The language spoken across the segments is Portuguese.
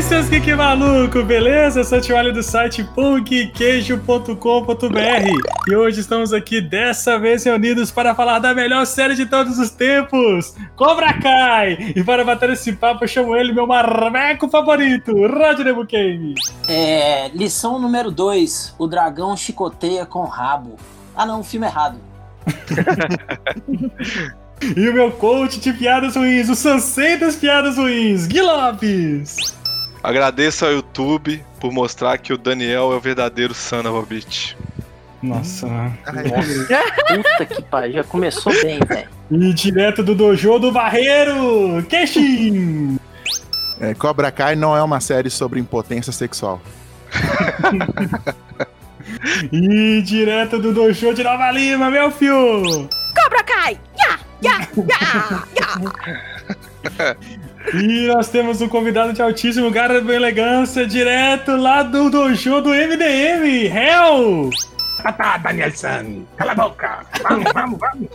E aí, seus geek maluco, beleza? Eu sou o Tio do site punkqueijo.com.br e hoje estamos aqui dessa vez reunidos para falar da melhor série de todos os tempos, Cobra Kai! E para bater esse papo, eu chamo ele, meu marmeco favorito, Rodney Bukemi. É, lição número 2, o dragão chicoteia com rabo. Ah não, filme é errado. E o meu coach de piadas ruins, o Sansei das piadas ruins, Gui Lopes. Agradeço ao YouTube por mostrar que o Daniel é o verdadeiro Son of a Bitch. Nossa. Puta que pariu, já começou bem, velho. E direto do dojo do Barreiro, Keshin. É, Cobra Kai não é uma série sobre impotência sexual. E direto do dojo de Nova Lima, meu fio. Cobra Kai! Ya! Ya! Ya! Ya! E nós temos um convidado de altíssimo garbo e elegância, direto lá do dojo do MDM, Hell! Ah tá, Daniel-san, cala a boca. Vamos, vamos, vamos.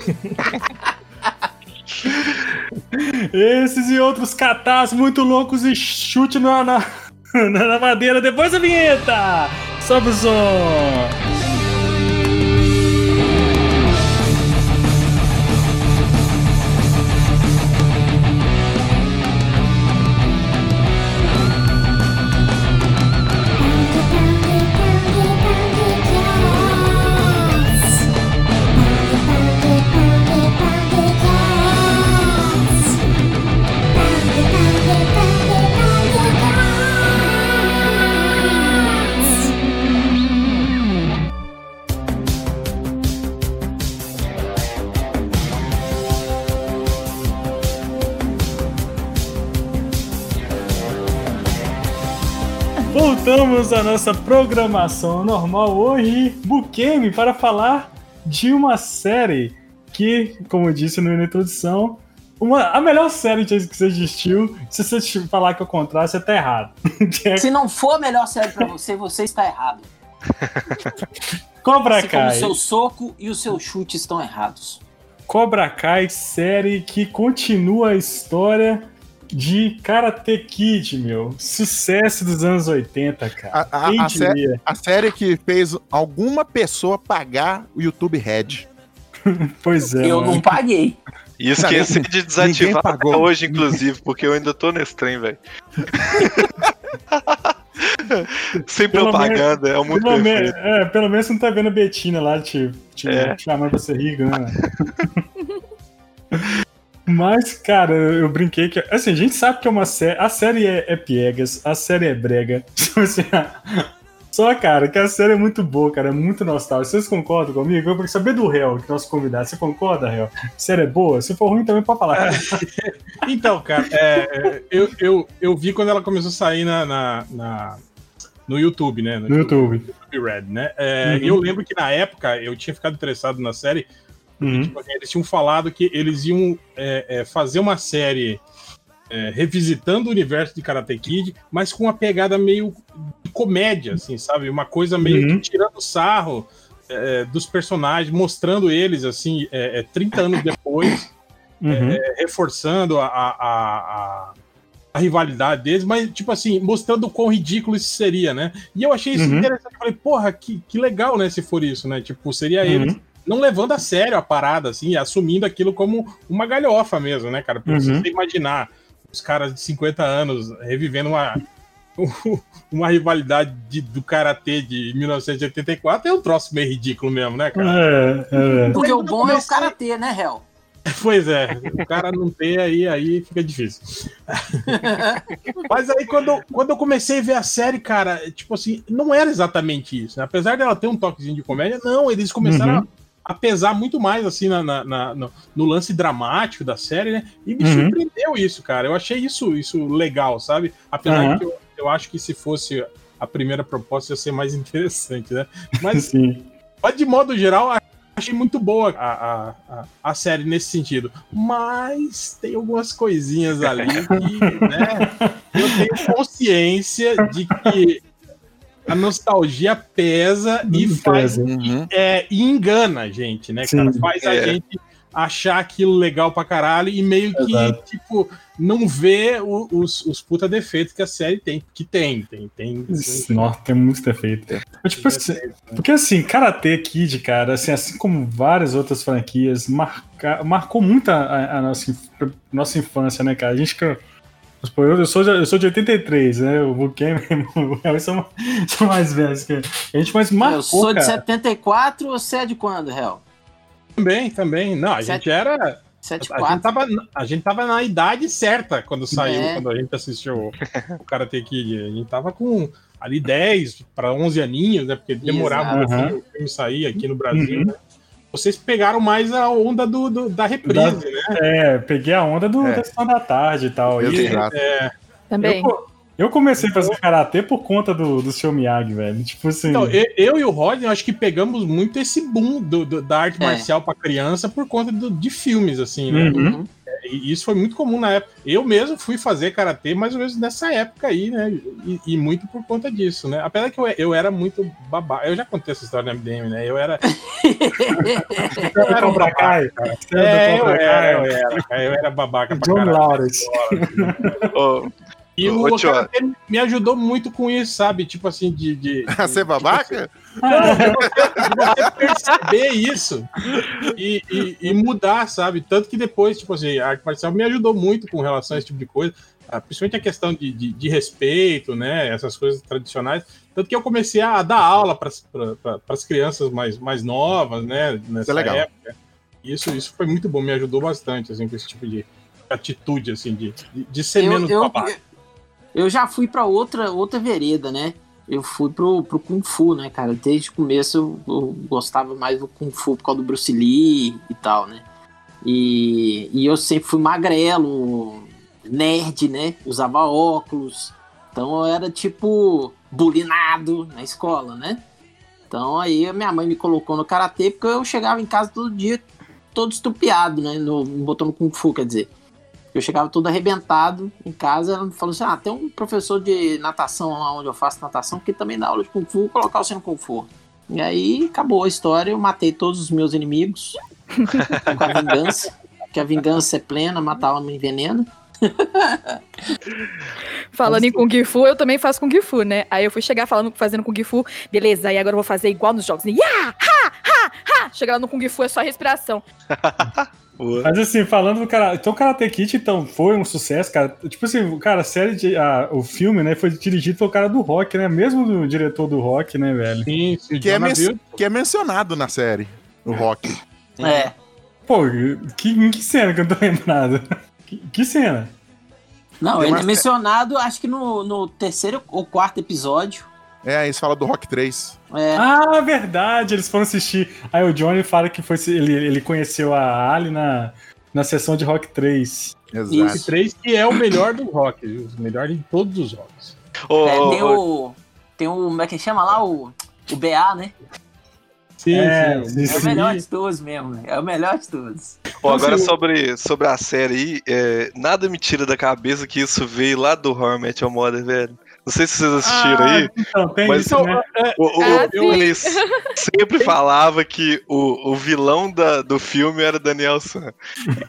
Esses e outros catás muito loucos e chute na, na, na madeira depois da vinheta! Sobe o som! Voltamos à nossa programação normal hoje, Bukemi, para falar de uma série que, como eu disse na introdução, uma, a melhor série que você existiu. Se você falar que é o contrário, você tá errado. É Se não for a melhor série pra você, você está errado. Cobra Assim como o Kai. seu soco e o seu chute estão errados. Cobra Kai, série que continua a história de Karate Kid, meu. Sucesso dos anos 80, cara. A, a- a sé- a série que fez alguma pessoa pagar o YouTube Red. Pois é. Eu mano. não paguei. E esqueci de desativar até hoje, inclusive, porque eu ainda tô nesse trem, velho. Sem Pelo propaganda, é muito Pelo, me- perfeito. é, pelo menos você não tá vendo a Betina lá te, te É. chamando pra ser rico, né? Mas, cara, eu brinquei que. Assim, a gente sabe que é uma série. A série é, é piegas, a série é brega. Tipo assim, Só, cara, que a série é muito boa, cara, é muito nostálgica. Vocês concordam comigo? Eu queria saber do réu, que nosso convidado. Você concorda, réu? A série é boa? Se for ruim, também pode falar. Então, cara, é, eu, eu, eu vi quando ela começou a sair na, na, na- no YouTube, né? No YouTube. YouTube Red, né? É, Uhum. Eu lembro que na época eu tinha ficado interessado na série. Uhum. Tipo, assim, eles tinham falado que eles iam é, é, fazer uma série é, revisitando o universo de Karate Kid, mas com uma pegada meio de comédia, assim, sabe? Uma coisa meio Uhum. que tirando sarro é, dos personagens, mostrando eles, assim, é, é, 30 anos depois, Uhum. é, reforçando a, a, a, a- a rivalidade deles, mas, tipo assim, mostrando o quão ridículo isso seria, né? E eu achei isso Uhum. interessante. Eu falei, porra, que, que legal, né, se for isso, né? Tipo, seria Uhum. eles não levando a sério a parada, assim, assumindo aquilo como uma galhofa mesmo, né, cara? Porque se Uhum. você imaginar os caras de 50 anos revivendo uma, uma rivalidade de- do Karatê de 1984, é um troço meio ridículo mesmo, né, cara? É, é. Porque o bom é o karatê, né, Hel? Pois é, o cara não ter aí, aí fica difícil. Mas aí, quando, eu- quando eu comecei a ver a série, cara, tipo assim, não era exatamente isso, né? Apesar dela ter um toquezinho de comédia, não, eles começaram Uhum. a, a pesar muito mais, assim, na, na- na- no, no lance dramático da série, né? E me Uhum. surpreendeu isso, cara. Eu achei isso, isso legal, sabe? Apesar Uhum. de que eu, eu acho que se fosse a primeira proposta ia ser mais interessante, né? Mas mas, de modo geral, achei muito boa a, a, a, a série nesse sentido. Mas tem algumas coisinhas ali que, né? Eu tenho consciência de que a nostalgia pesa e faz Pesa. Uhum. é, e engana a gente, né, cara? Sim. Faz a É. gente achar aquilo legal pra caralho e meio que, Exato. tipo, não vê o- os, os puta defeitos que a série tem. Que tem, tem, tem. tem- Nossa, tem muito defeito. Mas, tipo, assim, porque assim, Karate Kid, cara, assim, assim como várias outras franquias, marca, marcou muito a, a- a nossa, inf- nossa infância, né, cara? A gente que. Pô, Eu, eu sou de, eu sou de 83, né? O Buquem e são, são mais velhos que a gente, mas marcou, eu sou de cara. 74, você é de quando, Hel? Também, também. Não, a Sete- gente era. A gente, 74. tava, a gente tava na idade certa quando saiu, É. quando a gente assistiu o Karate Kid. A gente tava com ali 10 para 11 aninhos, né? Porque demorava um Exato. pouquinho o filme sair aqui no Brasil, Uhum. né? Vocês pegaram mais a onda do, do- da reprise, né? É, peguei a onda do, É. da Sessão da Tarde e tal. E, Exato. Também. Eu, eu comecei a fazer karatê por conta do, do seu Miyagi, velho. Tipo assim. Então, eu, eu e o Rodney, eu acho que pegamos muito esse boom do- do- da arte É. marcial para criança por conta do- de filmes, assim, né? Uhum. E isso foi muito comum na época. Eu mesmo fui fazer karatê mais ou menos nessa época aí, né? E, e muito por conta disso, né? Apesar que eu, eu era muito babaca. Eu já contei essa história no MDM, né? Eu era. Eu era um babaca. Kai, cara. Você É, eu era, eu Kai. era, eu era babaca pra John. Lawrence. Ô, E Ô, o tio, karatê me ajudou muito com isso, sabe? Tipo assim, de. de, A ser babaca? De você, de você perceber isso e, e- e mudar, sabe? Tanto que depois, tipo assim, a arte marcial me ajudou muito com relação a esse tipo de coisa, ah, principalmente a questão de, de- de respeito, né? Essas coisas tradicionais. Tanto que eu comecei a dar aula para as crianças mais, mais novas, né? Nessa é legal. época. Isso, isso foi muito bom, me ajudou bastante, assim, com esse tipo de atitude, assim, de, de, de ser eu, menos eu, babaca. Eu já fui pra outra, outra vereda, né? Eu fui pro, pro Kung Fu, né, cara? Desde o começo eu, eu gostava mais do Kung Fu por causa do Bruce Lee e tal, né? E, e eu sempre fui magrelo, nerd, né? Usava óculos. Então eu era tipo bulinado na escola, né? Então aí minha mãe me colocou no karatê porque eu chegava em casa todo dia todo estupiado, né? No, me botou no Kung Fu, quer dizer. Eu chegava todo arrebentado em casa, ela me falou assim: ah, tem um professor de natação lá onde eu faço natação que também dá aula de Kung Fu, vou colocar você no Kung Fu. E aí acabou a história, eu matei todos os meus inimigos com a vingança, que a vingança é plena, matar alma envenena. Falando em Kung Fu, eu também faço Kung Fu, né? Aí eu fui chegar falando, fazendo Kung Fu, beleza, aí agora eu vou fazer igual nos jogos. Ya, Chegar lá no Kung Fu é só respiração. Mas assim, falando do cara. Então, Karate Kid, então, foi um sucesso, cara. Tipo assim, cara, a série de. a- o filme, né, foi dirigido pelo cara do rock, né? Mesmo do diretor do rock, né, velho? Sim, sim, Que é, que é mencionado na série, o Rock. É. Pô, que, em que cena que eu não tô lembrado? Que, que cena? Não, Tem ele é mencionado, acho que no, no terceiro ou quarto episódio. É, aí você fala do Rock 3. É, Ah, verdade, eles foram assistir. Aí o Johnny fala que foi, ele, ele conheceu a Ali na, na sessão de Rock 3. Exato. Isso. 3 que é o melhor do rock, o melhor de todos os rocks. Ô, é, tem o. Tem o. Como é que chama lá? O, o BA, né? Sim, É, sim. sim, É sim. o melhor de todos mesmo, né? É o melhor de todos. Ó, agora sobre, sobre a série aí, é, nada me tira da cabeça que isso veio lá do Horror Met Your Mother, velho. Não sei se vocês assistiram aí. Então, tem Mas- isso, né? O, o, Ah, o- sempre falava que o, o vilão da, do filme era Daniel San.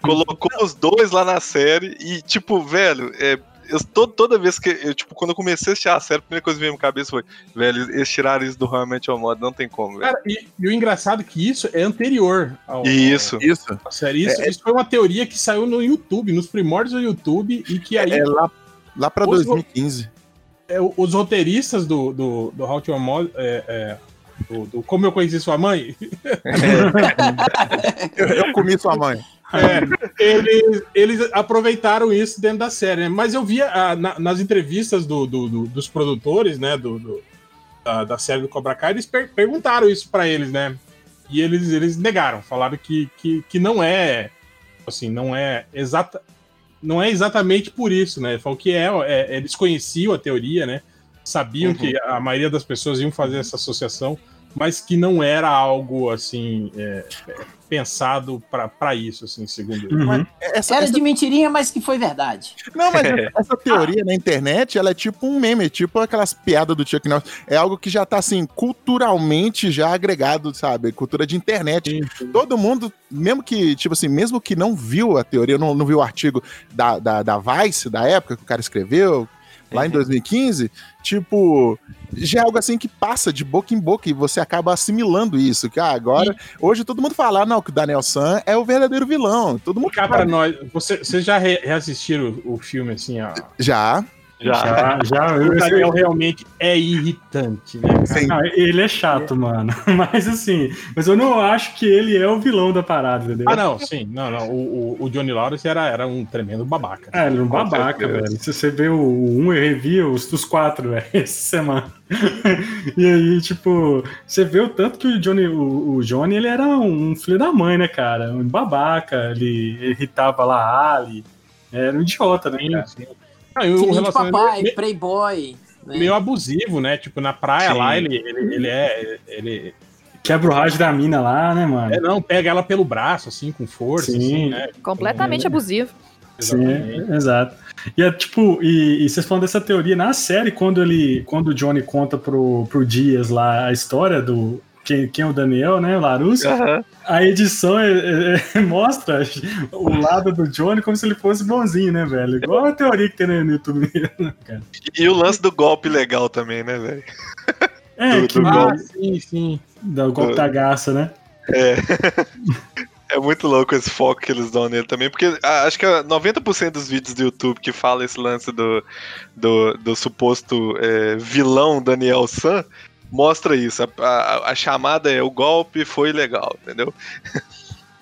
Colocou os dois lá na série e, tipo, velho, é, eu, to- toda vez que eu, tipo, quando eu comecei a assistir a série, a primeira coisa que veio na minha cabeça foi, velho, eles tiraram isso do Met Your Mother, não tem como, velho. Cara, e, e o engraçado é que isso é anterior ao, Isso. Isso. à série. Isso, isso foi uma teoria que saiu no YouTube, nos primórdios do YouTube, e que aí É lá, lá pra Os- 2015. É, os roteiristas do, do, do How to Mother, é, é, do, do Como Eu Conheci Sua Mãe, Eu, eu comi sua mãe. É, eles, eles aproveitaram isso dentro da série, né? Mas eu via ah, na- nas entrevistas do- do- do- dos produtores, né, do, da, da série do Cobra Kai, eles per- perguntaram isso pra eles, né? E eles, eles negaram, falaram que, que, que não é, assim, não é exata, não é exatamente por isso, né? Falam que é, é- eles conheciam a teoria, né? Sabiam Uhum. que a maioria das pessoas iam fazer essa associação, mas que não era algo assim é, é, pensado pra pra isso, assim, segundo ele. Uhum. Essa, Era essa- de mentirinha, mas que foi verdade. Não, mas essa teoria na internet, ela é tipo um meme, tipo aquelas piadas do Chuck Norris. É algo que já tá, assim, culturalmente já agregado, sabe? Cultura de internet. Todo mundo, mesmo que, tipo assim, mesmo que não viu a teoria, não, não viu o artigo da, da, da Vice, da época que o cara escreveu, lá em 2015, tipo, já é algo assim que passa de boca em boca e você acaba assimilando isso. Que ah, agora, hoje todo mundo fala, ah, não, que o Daniel San é o verdadeiro vilão. Todo mundo Cá pra nós, você, vocês já re- reassistiram o, o filme, assim, ó? já. Já. Já, já. O Eu, Daniel realmente é irritante, né? Não, ele é chato, mano. Mas assim, mas eu não acho que ele é o vilão da parada, entendeu? Ah, não, sim, não, não. O, o, o Johnny Lawrence era, era um tremendo babaca. É, ele é um babaca, velho. Se você vê o 1, um, eu revi os, os quatro, velho, essa semana. e aí, tipo, você vê o tanto que o Johnny, o, o Johnny, ele era um filho da mãe, né, cara? Um babaca, ele irritava lá a Ali. Era um idiota, né, Sim, cara? sim. O Filhinho de relacionamento papai, meio, playboy. né? meio abusivo, né? Tipo, na praia Sim. lá, ele, ele, ele é. Ele, Quebra o rádio da mina lá, né, mano? é, não, pega ela pelo braço, assim, com força, Sim. assim, né? Completamente abusivo. Sim, é, exato. E é tipo, e, e vocês falam dessa teoria na série, quando ele. Quando o Johnny conta pro, pro Dias lá a história do. Quem, quem é o Daniel, né? O Larusso. Aham. A edição é- é- mostra o lado do Johnny como se ele fosse bonzinho, né, velho? Igual a teoria que tem no YouTube mesmo, cara. E o lance do golpe legal também, né, velho? É, Do- que do Ah, golpe. sim, sim. dá o golpe da garça, né? É muito louco esse foco que eles dão nele também, porque ah, acho que ah, 90% dos vídeos do YouTube que fala esse lance do, do, do suposto é, vilão Daniel San mostra isso. A, a- a chamada é o golpe foi legal, entendeu?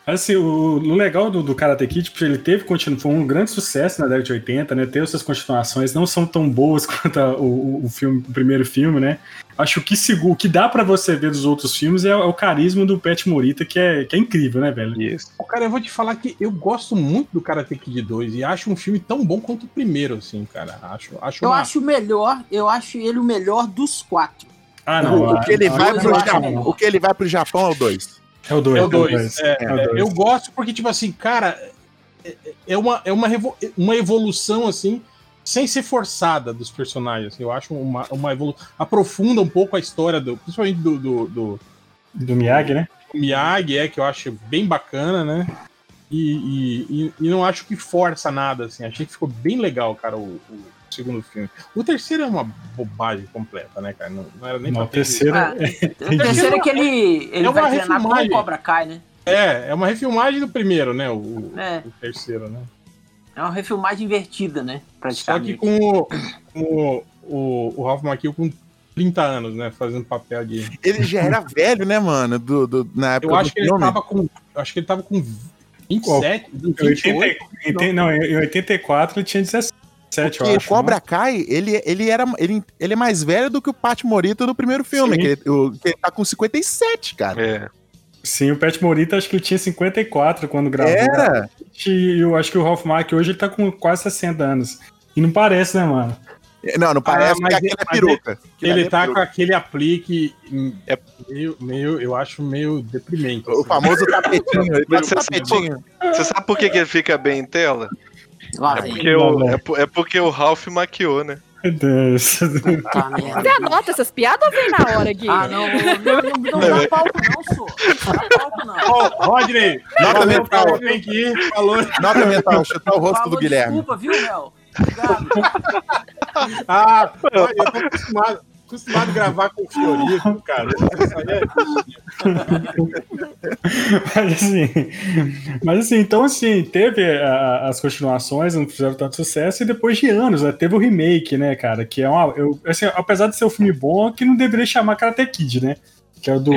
Assim, o, o legal do, do Karate Kid, tipo, ele teve foi um grande sucesso na década de 80, né? Teve suas continuações, não são tão boas quanto a- o, o, filme, o primeiro filme, né? Acho que segura, o que dá pra você ver dos outros filmes é, o- é o carisma do Pet Morita, que é, que é incrível, né, velho? Isso. Ô, Cara, eu vou te falar que eu gosto muito do Karate Kid 2 e acho um filme tão bom quanto o primeiro, assim, cara. Acho, acho Eu uma- acho o melhor, eu acho ele o melhor dos quatro. Ah, O, não. o que ele ah, vai eu pro Japão, o que ele vai pro Japão é o 2. É o 2. É o 2. É, É o é, dois. eu gosto porque, tipo assim, cara, é, é uma, é uma, uma evolução, assim, sem ser forçada dos personagens. Eu acho uma, uma evolução. Aprofunda um pouco a história, do, principalmente do, do, do Do Miyagi, né? Miyagi, é, que eu acho bem bacana, né? E, e, e- e não acho que força nada, assim. Achei que ficou bem legal, cara, o, o segundo filme. O terceiro é uma bobagem completa, né, cara? Não, não era nem Não, pra o ter- terceiro. Ah, o terceiro é que ele, ele É uma vai treinar com refilmagem. o Cobra Kai, né? É, é uma refilmagem do primeiro, né? O, É. o terceiro, né? É uma refilmagem invertida, né? Só que Praticamente. com o, com o, o, o Ralph Macchio com 30 anos, né? Fazendo papel de. Ele já era velho, né, mano? Do, do- na época Eu acho do que ele filme. tava com. Eu acho que ele tava com 27, Em 28. 80, em te- não, em 84 ele tinha 17, Porque acho. o Cobra Kai, ele, ele, era, ele, ele é mais velho do que o Pat Morita do primeiro filme, Sim. que ele, o- que ele tá com 57, cara. É. Sim, o Pet Morita acho que ele tinha 54 quando gravou. Era. E eu acho que o Ralph Mack hoje ele tá com quase 60 anos. E não parece, né, mano? Não, não parece mas que aquele ele- é mas peruca. Ali Ele é tá peruca. com aquele aplique hum, É- meio, meio, eu acho meio deprimente. O assim. famoso tapetinho. Ele Mas você sabe. Você sabe por que, que ele fica bem em tela? Lá É porque, o, é, po- é porque o Ralph maquiou, né? Meu Deus. Você anota essas piadas ou vem na hora, Gui? Ah, não, não, não, não dá palco não, senhor. Não dá palco não. Ô, Rodney, Nota mental. cara, tem que ir. Falou. Nota mental, chutar o rosto Falou, do Guilherme. Desculpa, viu, Léo? Obrigado. Ah, eu tô acostumado, acostumado a gravar com o Fiorito, cara. É... mas assim, mas assim, então assim, teve a- as continuações, não fizeram tanto sucesso, e depois de anos, né, teve o remake, né, cara? Que é uma. Eu, assim, apesar de ser um filme bom, que não deveria chamar Karate Kid, né? Que é o do.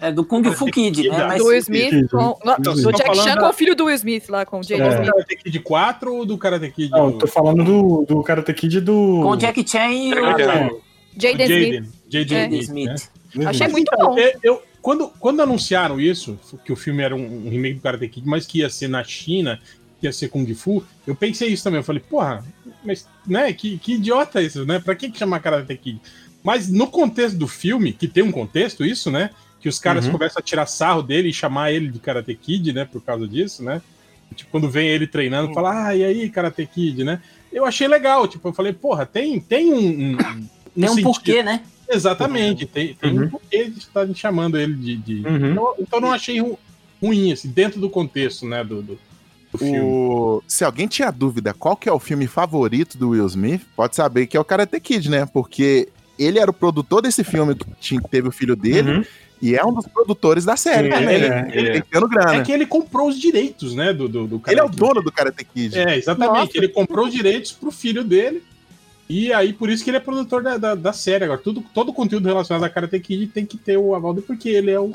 É do Kung Fu Kid, né? Mas Do Will Smith Kid. com. não, Então, do vocês Jack Chan falando com da- o filho do Will Smith lá, com o Jaden É. Do Smith. Karate Kid 4 ou do Karate Kid? Não, tô falando do, do Karate Kid do. com o Jack Chan e o Ah, tá. É. Jaden Smith. Jaden. É. Smith, né? Achei Mas, muito então, bom. eu- eu- quando, quando anunciaram isso, que o filme era um, um remake do Karate Kid, mas que ia ser na China, que ia ser Kung Fu, eu pensei isso também. Eu falei, porra, mas, né, que, que idiota isso, né? Pra que, que chamar Karate Kid? Mas no contexto do filme, que tem um contexto, isso, né? Que os caras Uhum. começam a tirar sarro dele e chamar ele de Karate Kid, né? Por causa disso, né? Tipo, quando vem ele treinando, fala, ah, e aí, Karate Kid, né? Eu achei legal, tipo, eu falei, porra, tem, tem um- um Tem um sentido. porquê, né? Exatamente, tem, tem Uhum. um porquê de estar chamando ele de. de- Uhum. Então, então eu não achei ru- ruim, assim, dentro do contexto, né, do, do, do filme. O... Se alguém tinha dúvida qual que é o filme favorito do Will Smith, pode saber que é o Karate Kid, né? Porque ele era o produtor desse filme que tinha- teve o filho dele Uhum. e é um dos produtores da série também. ele Ele, é, ele é. tem grana. É que ele comprou os direitos, né, do, do, do Ele é o dono do Karate Kid. É, exatamente. Nossa. Ele comprou os direitos pro filho dele. E aí, por isso que ele é produtor da, da, da série. Agora, tudo, todo o conteúdo relacionado a Karate Kid tem que ter o aval dele, porque ele é o,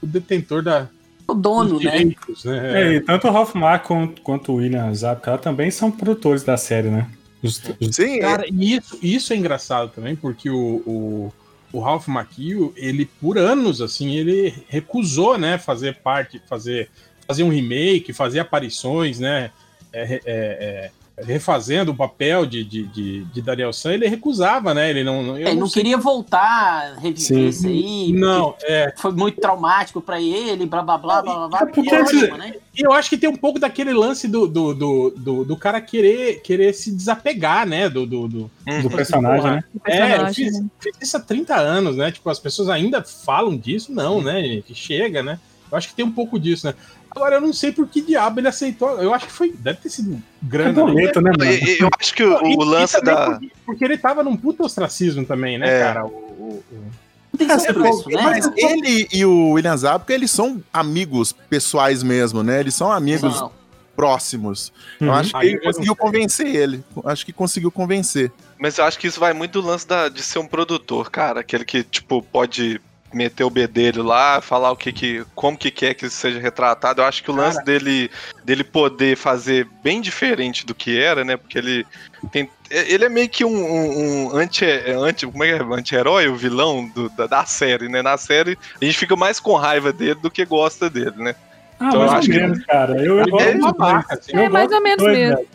o detentor da, O dono, né? né? É, e tanto o Ralph Mack quanto, quanto o William Zabka também são produtores da série, né? Os- os- Sim, Cara, e isso, isso é engraçado também, porque o, o, o Ralph Macchio, ele, por anos, assim, ele recusou, né, fazer parte, fazer, fazer um remake, fazer aparições, né, é, é, é, refazendo o papel de, de, de, de Daniel San, ele recusava, né, ele não... eu Ele não sei- queria voltar, reviver Sim. isso aí. Não, é, Foi muito traumático pra ele, blá blá blá blá blá. blá. É porque E esse- ótimo, né? Eu acho que tem um pouco daquele lance do, do, do, do, do cara querer, querer se desapegar, né, do... do, do do personagem, né? É, eu personagem, fiz, né? fiz isso há 30 anos, né? Tipo, as pessoas ainda falam disso? Não, né, gente? Chega, né? Eu acho que tem um pouco disso, né? Agora, eu não sei por que diabo ele aceitou. Eu acho que foi. Deve ter sido É grana. boleto, né, mano? E- e- Eu acho que o, E- o lance da. Porque, porque ele tava num puta ostracismo também, né, É. cara? O, o- o- Não tem É, sobre pô, isso, né? Mas ele e o William Zabka, eles são amigos pessoais mesmo, né? Eles são amigos Não. próximos. Eu Uhum. acho que Aí ele eu conseguiu convencer ele. Acho que conseguiu convencer. Mas eu acho que isso vai muito do lance da, de ser um produtor, cara. Aquele que, tipo, pode meter o bedelho lá, falar o que que. como que quer que isso seja retratado. Eu acho que o lance Cara. dele, dele poder fazer bem diferente do que era, né? Porque ele tem. Ele é meio que um, um, um anti, anti. Como é que é? Anti-herói, o vilão do- da, da série, né? Na série, a gente fica mais com raiva dele do que gosta dele, né? Ah, Então, eu mais ou acho que- menos, cara. Eu, eu gosto é dois. assim. Eu É mais gosto ou menos dois, mesmo. velho.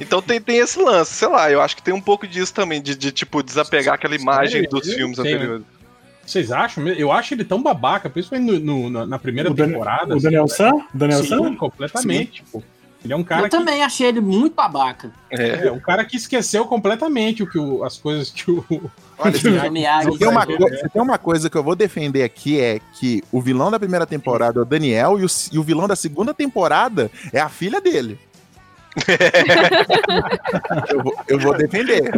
Então tem, tem esse lance, sei lá, eu acho que tem um pouco disso também, de, de tipo, desapegar aquela imagem dos Eu filmes né? anteriores. Vocês acham? Eu acho ele tão babaca, principalmente no, no- na- primeira O temporada. O assim, Daniel San? O Daniel Sim, completamente. Tipo, ele é um cara Eu também achei ele muito babaca. É. que. É, um cara que esqueceu completamente o que o- as coisas que o. Olha, se, O Miyagi. se tem uma vai co- ver, se tem uma coisa que eu vou defender aqui é que o vilão da primeira temporada é o Daniel e o, e o vilão da segunda temporada é a filha dele. eu, vou, eu vou defender.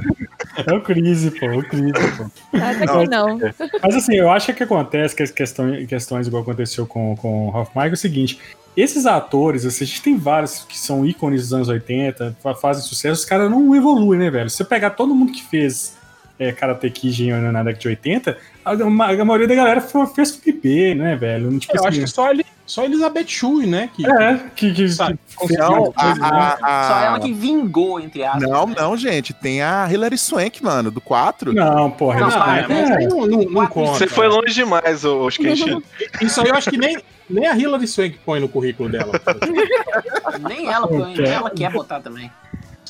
É o Crise, pô. O Crise, pô. Até que não. Mas assim, eu acho que o que acontece, que as questões, questões igual aconteceu com, com o Ralph Michael, é o seguinte: esses atores, assim, a gente tem vários que são ícones dos anos 80, fa- fazem sucesso, os caras não evoluem, né, velho? Se você pegar todo mundo que fez é, Karate Kid na década de 80, a, a maioria da galera foi- fez Felipe, né, velho? Tipo Eu acho assim, que só, ele, só Elizabeth Shue, né? Que, é, que, que, sabe, que Não, a, a- a- Só ela que vingou, entre aspas. não, né? não, gente. Tem a Hilary Swank, mano, do 4. Não, porra, Não, é. aí não, não, não conta. Você foi longe demais, ô, ô Skenshin. Isso aí eu acho que nem, nem a Hilary Swank põe no currículo dela. Nem ela põe, ela quer botar também.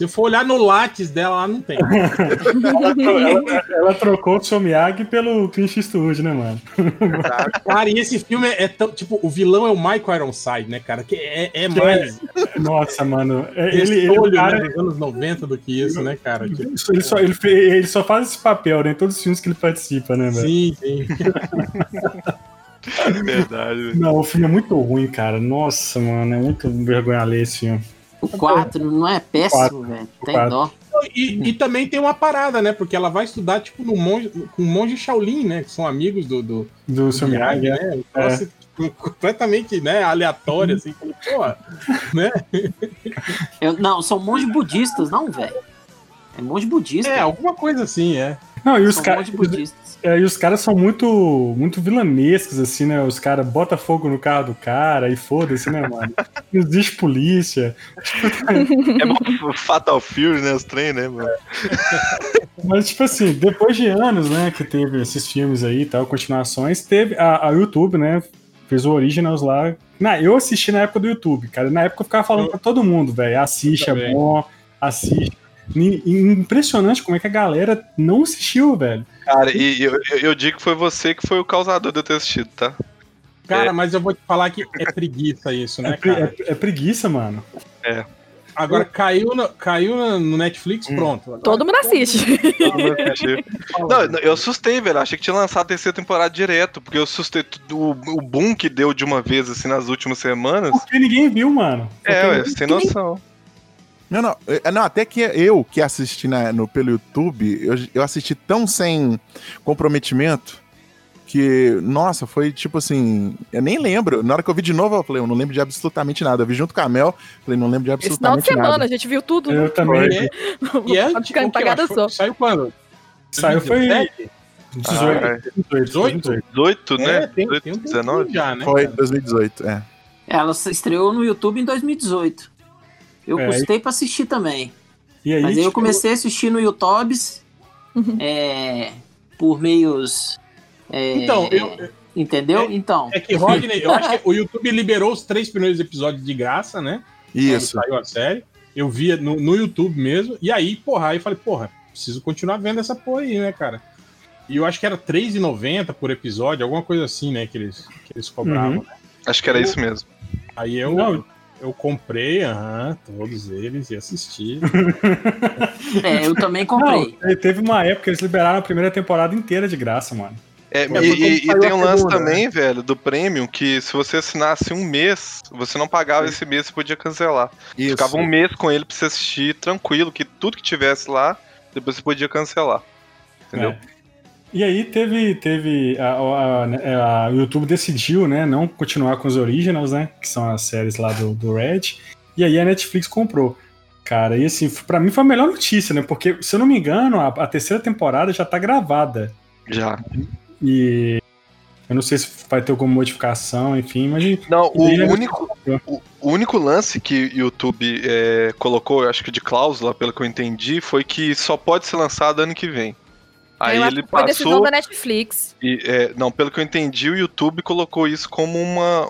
Se for olhar no látis dela, lá não tem. ela, ela trocou o seu Miyagi pelo Clint Eastwood, né, mano? Cara, e esse filme é, é tão. Tipo, o vilão é o Michael Ironside, né, cara? Que é, é mais Nossa, mano. é- Ele, ele, ele, o cara, né, dos anos 90 do que isso, né, cara? Tipo, ele, só, ele, ele só faz esse papel, né? Em todos os filmes que ele participa, né, velho? sim, sim. Verdade. Não, o filme é muito ruim, cara. Nossa, mano, é muito vergonha ler esse filme. O 4 não é péssimo, velho. Tem quatro. dó. E, e também tem uma parada, né? Porque ela vai estudar, tipo, no monge, com o monge Shaolin, né? Que são amigos do, do, Do seu Miyagi, né? né? Tipo, completamente, né, aleatório, assim, falei, porra, né? Eu- não, são monges budistas, não, velho. É monge budista. É, alguma coisa assim, é. Não, e os são caras. É, e os caras são muito, muito vilanescos, assim, né? Os caras botam fogo no carro do cara e foda-se, né, mano? Não existe polícia. É bom Fatal Fury, né? Os trem, né, mano? Mas, tipo assim, depois de anos, né, que teve esses filmes aí e tal, continuações, teve a, a YouTube, né? Fez o Originals lá. Na, eu assisti na época do YouTube, cara. Na época eu ficava falando pra todo mundo, velho. Assiste, é bom, assiste. Impressionante como é que a galera não assistiu, velho. Cara, e eu, eu, digo que foi você que foi o causador de eu ter assistido, tá? Cara, mas eu vou te falar que é preguiça isso, né, É, pre- cara? é- é preguiça, mano. Agora caiu no, caiu no Netflix, Hum. pronto. Agora Todo mundo assiste. Eu não assisti. Não, eu assustei, velho. Achei que tinha lançado a terceira temporada direto, porque eu assustei tudo, o, o boom que deu de uma vez, assim, nas últimas semanas. Porque ninguém viu, mano. É, ué, sem noção. Não, não, é, não, até que eu que assisti na- no, pelo YouTube, eu, eu assisti tão sem comprometimento que, nossa, foi tipo assim, eu nem lembro. Na hora que eu vi de novo, eu falei, eu não lembro de absolutamente nada. Eu vi junto com a Mel, falei, não lembro de Esse final de absolutamente semana, nada. a gente viu tudo. Eu né? também. E é, e é Uma antigo, o que eu pagada acho? só. Saiu quando? Saiu foi 2017? 18. Ah, 18, 18? 18, né? É, tem, 18, tem um 19. tempinho já, né? Foi cara? 2018, é. Ela se estreou no YouTube em 2018. Eu É, custei pra assistir também. E aí, Mas aí eu comecei a assistir no YouTube Uhum. é, por meios. é, Então, eu, Entendeu? É- então. é que Rodney, eu acho que o YouTube liberou os três primeiros episódios de graça, né? Isso. Quando saiu a série. Eu via no, no YouTube mesmo. E aí, porra, aí eu falei, porra, preciso continuar vendo essa porra aí, né, cara? E eu acho que era R$3,90 por episódio, alguma coisa assim, né, que eles, que eles cobravam. Uhum. né? Acho que era isso mesmo. Aí eu, Não. Eu comprei, aham, todos eles e assisti. É, eu também Não, comprei. e teve uma época que eles liberaram a primeira temporada inteira de graça, mano. É, É, e, e- e tem um lance segunda, também, velho, do Premium, que se você assinasse um mês, você não pagava esse mês, você podia cancelar. Isso. Ficava um mês com ele pra você assistir tranquilo, que tudo que tivesse lá, depois você podia cancelar. Entendeu? É. E aí teve, teve a, a- a- o YouTube decidiu, né, não continuar com os originals, né, que são as séries lá do, do Red, e aí a Netflix comprou. Cara, e assim, pra mim foi a melhor notícia, né, porque, se eu não me engano, a, a terceira temporada já tá gravada, Já. e eu não sei se vai ter alguma modificação, enfim, mas... Não, o a único, o, o único lance que o YouTube é, colocou, eu acho que de cláusula, pelo que eu entendi, foi que só pode ser lançado ano que vem. Aí ele que foi decisão passou. da Netflix. E, é, não, pelo que eu entendi, o YouTube colocou isso como uma.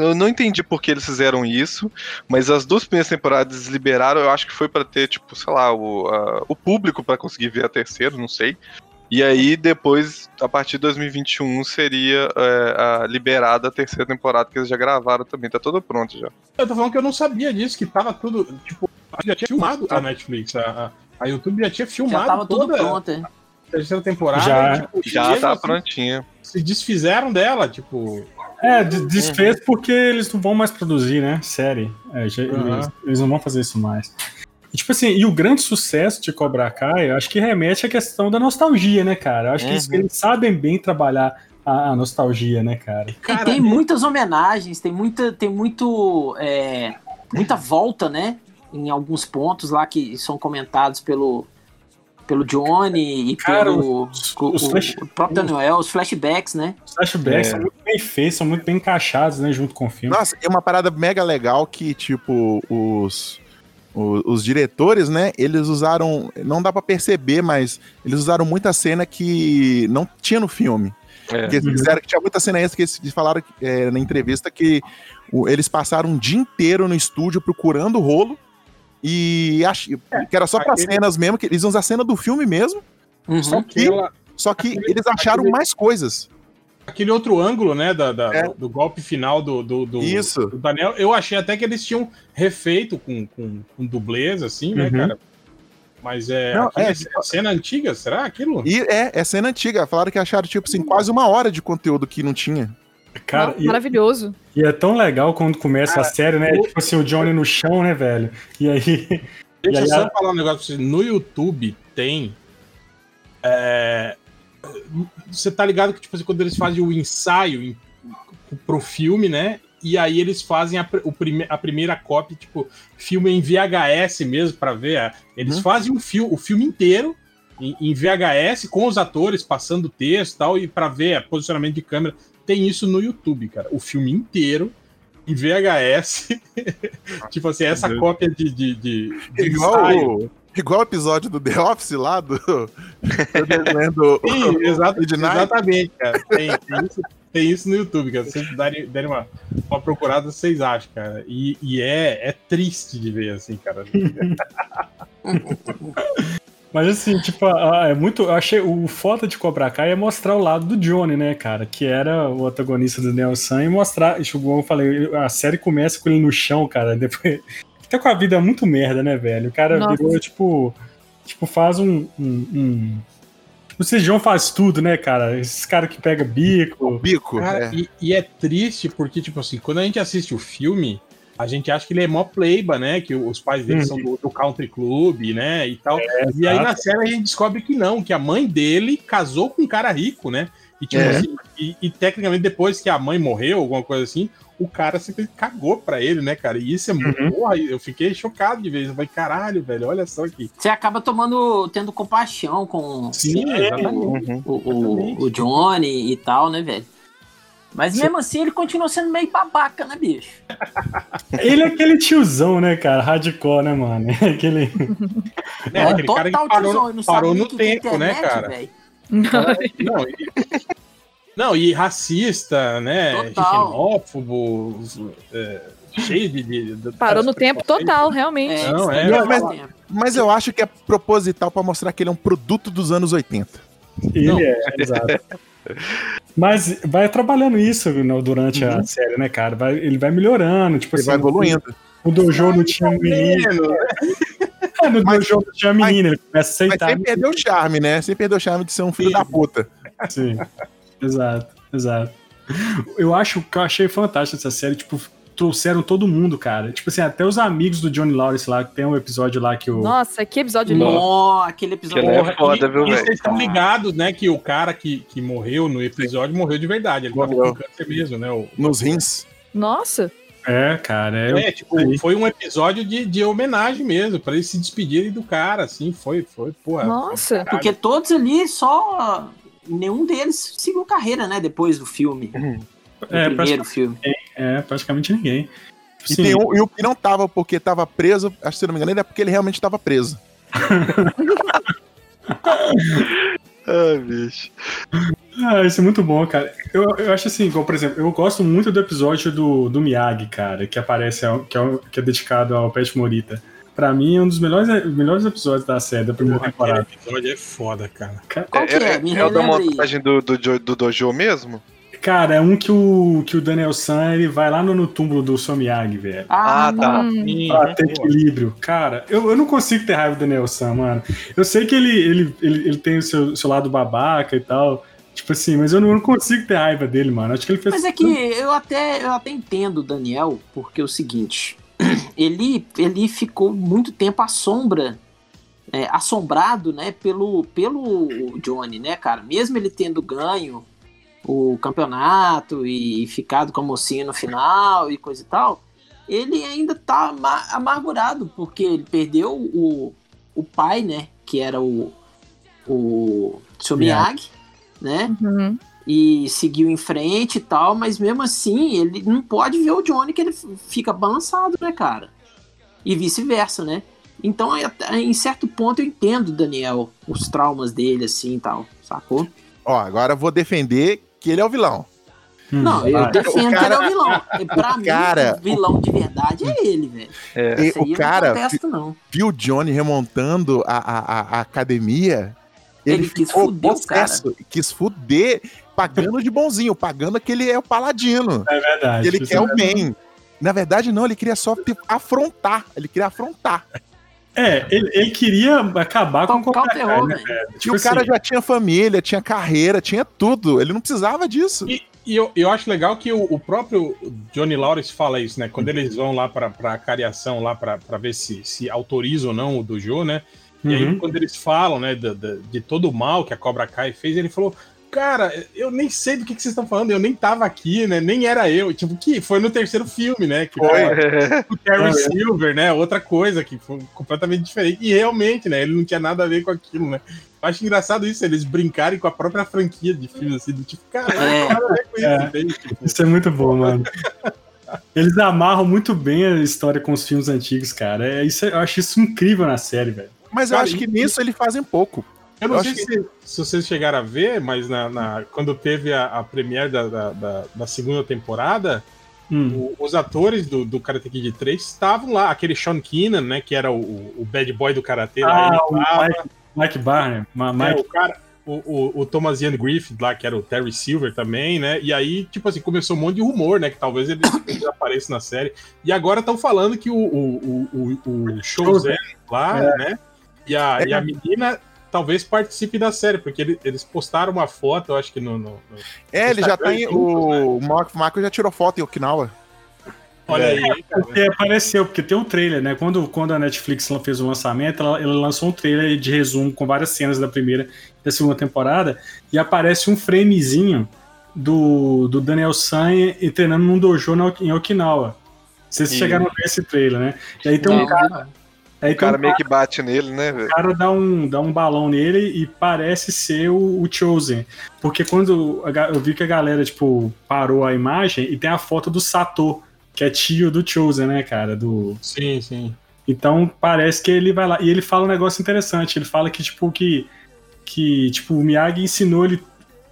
Eu não entendi por que eles fizeram isso, mas as duas primeiras temporadas liberaram, eu acho que foi pra ter, tipo, sei lá, o, a- o público pra conseguir ver a terceira, não sei. E aí, depois, a partir de 2021, seria é, a liberada a terceira temporada que eles já gravaram também, tá toda pronta já. Eu tô falando que eu não sabia disso, que tava tudo. Tipo, já tinha filmado a Netflix. A, a, YouTube já tinha Já filmado tava tudo toda pronto, é. Terceira temporada. Já- tipo, Já tá assim, prontinha. Se desfizeram dela, tipo. É, de- desfez porque eles não vão mais produzir, né, série. É, já- Aham. eles, eles não vão fazer isso mais. E, tipo assim, e o grande sucesso de Cobra Kai, eu acho que remete à questão da nostalgia, né, cara? Eu acho que eles, Uhum. eles sabem bem trabalhar a, a nostalgia, né, cara? E Cara, tem muitas homenagens, tem muita, tem muito, é, muita volta, né? Em alguns pontos lá que são comentados pelo, pelo Johnny e Cara, pelo os- o, os flash- o próprio Daniel, os flashbacks, né? Os flashbacks É. são muito bem feitos, são muito bem encaixados, né, junto com o filme. Nossa, é uma parada mega legal que, tipo, os, os, os diretores, né, eles usaram, não dá pra perceber, mas eles usaram muita cena que não tinha no filme. É. Porque eles Uhum. fizeram que tinha muita cena extra que eles falaram é, na entrevista que o- eles passaram um dia inteiro no estúdio procurando o rolo e ach... que era só pra aquele- cenas mesmo, que eles iam usar a cena do filme mesmo, Uhum. Só que- aquela- só que Aquele- eles acharam aquele- mais coisas. aquele outro ângulo, né? Da, da- É. do, golpe final do, do, do, Isso. do Daniel. Eu achei até que eles tinham refeito com, com, com dublês, assim, né, Uhum. cara? Mas é, Não, é, é cena antiga, será aquilo? E é, é cena antiga. Falaram que acharam, tipo assim, quase uma hora de conteúdo que não tinha. Cara, Não, e, Maravilhoso. e é tão legal quando começa a série, né? o- Tipo assim, o Johnny no chão, né, velho? E aí. Deixa eu só a- falar um negócio pra você. No YouTube tem. é, você tá ligado que, tipo assim, quando eles fazem o ensaio em, pro filme, né? E aí eles fazem a, o prime, a primeira cópia, tipo, filme em VHS mesmo, pra ver. Eles Uhum. fazem um fil, o filme inteiro em, VHS, com os atores passando texto e tal, e pra ver o posicionamento de câmera. Tem isso no YouTube, cara. O filme inteiro em VHS. tipo assim, essa Deus. cópia de, de, de, de Igual o, igual o episódio do The Office lá do. Sim, exato- exatamente, cara. Tem, tem isso, tem isso no YouTube, cara. Se vocês derem, derem uma, uma procurada, vocês acham, cara. E, e é, é triste de ver, assim, cara. Mas assim, tipo, é muito. Eu achei o foto de Cobra Kai é mostrar o lado do Johnny, né, cara? Que era o antagonista do Nelson e mostrar. Como eu falei, a série começa com ele no chão, cara. Depois. Tá com a vida muito merda, né, velho? O cara Nossa. virou, tipo. Tipo, faz um. um, um... O Sejão faz tudo, né, cara? Esses caras que pega bico. Bico. Cara, é. e, e é triste porque, tipo assim, quando a gente assiste o filme, a gente acha que ele é mó playba, né? Que os pais dele Uhum. são do, do country club, né? E tal. É, e aí na série a gente descobre que não, que a mãe dele casou com um cara rico, né? E, tipo É. assim, e, e tecnicamente depois que a mãe morreu, alguma coisa assim, o cara simplesmente cagou pra ele, né, cara? E isso é muito. Uhum. Porra, eu fiquei chocado de vez. Eu falei, caralho, velho, olha só aqui. Você acaba tomando, tendo compaixão com Sim, É, exatamente. o, o, o Johnny e tal, né, velho? Mas mesmo assim ele continua sendo meio babaca, né, bicho? Ele é aquele tiozão, né, cara? Hardcore, né, mano? É aquele. É, aquele cara que parou, tiozão, ele não parou sabe no é tempo, né, internet, cara? velho. Não, e, não, e racista, né? Total. Xenófobo, é, cheio de. de- de- Parou no tempo total, realmente. É, Não, é. Não, mas-. Mas eu acho que é proposital pra mostrar que ele é um produto dos anos 80. Ele Não. é, exato. Mas vai trabalhando isso no- durante a série, né, cara? Vai- ele vai melhorando. Tipo Ele assim, vai evoluindo. O dojo não tinha um menino. É, no Mas- dojo não tinha menino, ele começa a Mas aceitar. sem perder o charme, né? Sem perder o charme de ser um filho Sim. da puta. Sim. Exato, exato. Eu acho que eu achei fantástico essa série, tipo, trouxeram todo mundo, cara. Tipo assim, até os amigos do Johnny Lawrence lá, que tem um episódio lá que o. Nossa, que episódio lindo. Aquele episódio. É Porra, foda, e, viu, velho? vocês estão ligados, né, que o cara que, que morreu no episódio morreu de verdade. Ele tava Morreu. com câncer mesmo, né? O- Nos rins. Nossa. É, cara. É, É, tipo, foi um episódio de, de homenagem mesmo, pra eles se despedirem do cara, assim, foi, foi, pô. Nossa. caralho. Porque todos ali só. Nenhum deles seguiu carreira, né? Depois do filme. Do É, primeiro filme. é, praticamente ninguém. E, tem um, e o que não tava porque tava preso, acho que se não me engano, ainda é porque ele realmente tava preso. Ai, bicho. Ah, isso é muito bom, cara. Eu, eu acho assim, igual, por exemplo, eu gosto muito do episódio do, do Miyagi, cara, que aparece, ao- que é, que é dedicado ao Pet Morita. Pra mim, é um dos melhores, melhores episódios da série, da primeira Porra, temporada. aquele episódio é foda, cara. Qual que é? Me é o da montagem do, do, do Dojo mesmo? Cara, é um que o, que o Daniel San ele vai lá no, no túmulo do seu Miyagi, velho. Ah, Ah, tá. Hum. Sim, Pra ter equilíbrio. Cara, eu, eu não consigo ter raiva do Daniel San, mano. Eu sei que ele, ele, ele, ele tem o seu, seu lado babaca e tal. Tipo assim, mas eu não, eu não consigo ter raiva dele, mano. Acho que ele fez. Mas é que eu até, eu até entendo o Daniel, porque é o seguinte, ele, ele ficou muito tempo à sombra, é, assombrado, né, pelo, pelo Johnny, né, cara? Mesmo ele tendo ganho o campeonato e ficado com a mocinha no final e coisa e tal, ele ainda tá ama- amargurado, porque ele perdeu o, o pai, né, que era o, o seu Miyagi, né? Uhum. e seguiu em frente e tal, mas mesmo assim ele não pode ver o Johnny que ele fica balançado, né, cara? E vice-versa, né? Então, é- em certo ponto, eu entendo, Daniel, os traumas dele, assim e tal, sacou? Ó, agora eu vou defender que ele é o vilão. Hum, não, eu defendo O que ele é cara- o vilão. Pra o mim, cara- o vilão de verdade é ele, velho. É. O cara não contesto, não. viu o Johnny remontando a, a, a- academia. Ele, Ele quis ficou fuder o possesso, quis fuder, pagando de bonzinho, pagando que ele é o paladino. É verdade. ele quer é o bem. Na verdade, não, ele queria só afrontar. Ele queria afrontar. É, ele, ele queria acabar com Tocar o terror, né, velho. velho? E Tipo o cara assim, já tinha família, tinha carreira, tinha tudo. Ele não precisava disso. E, e eu, eu acho legal que o, o próprio Johnny Lawrence fala isso, né? Quando eles vão lá pra, pra cariação, lá pra, pra ver se, se autoriza ou não o dojo, né? E aí, uhum. quando eles falam, né, de, de, de todo o mal que a Cobra Kai fez, ele falou: Cara, eu nem sei do que, que vocês estão falando, eu nem tava aqui, né? Nem era eu. Tipo, que foi no terceiro filme, né? Que Foi. o Terry É. Silver, né? Outra coisa que foi completamente diferente. E realmente, né? Ele não tinha nada a ver com aquilo, né? Eu acho engraçado isso, eles brincarem com a própria franquia de filmes, assim, do tipo, cara, É. com isso, É. Tipo, Isso é muito bom, mano. Eles amarram muito bem a história com os filmes antigos, cara. É, isso, eu acho isso incrível na série, velho. Mas eu Cara, acho que e- nisso eles fazem pouco. Eu não Eu sei acho se, se vocês chegaram a ver, mas na, na- quando teve a, a premiere da, da, da- da segunda temporada, Hum. o- os atores do, do Karate Kid 3 estavam lá. Aquele Sean Keenan, né? Que era o, o bad boy do Karate lá. Ah, ele o tava. Mike, Mike Barner. Ma- É, o cara, o, o, o Thomas Ian Griffith lá, que era o Terry Silver também, né? E aí, tipo assim, começou um monte de rumor, né? Que talvez ele, ele apareça na série. E agora estão falando que o, o, o, o, o lá, né? E a, e a menina talvez participe da série, porque ele- eles postaram uma foto, eu acho que no. no- no- É, ele já tá em. Instagram, O, o Marco, Marco já tirou foto em Okinawa. Olha É. aí. Porque apareceu, porque tem um trailer, né? Quando, quando a Netflix fez o lançamento, ela, ela lançou um trailer de resumo com várias cenas da primeira e da segunda temporada, e aparece um framezinho do, do Daniel San e treinando num dojo na, em Okinawa. Vocês E- chegaram a ver esse trailer, né? E aí tem um Não, cara. Aí O tem um cara meio que bate nele, né, velho? o cara dá um, dá um balão nele e parece ser o, o Chosen. Porque quando a eu vi que a galera, tipo, parou a imagem e tem a foto do Sato, que é tio do Chosen, né, cara? Do, Sim, sim. então parece que ele vai lá. E ele fala um negócio interessante. Ele fala que, tipo, que, que tipo, o Miyagi ensinou ele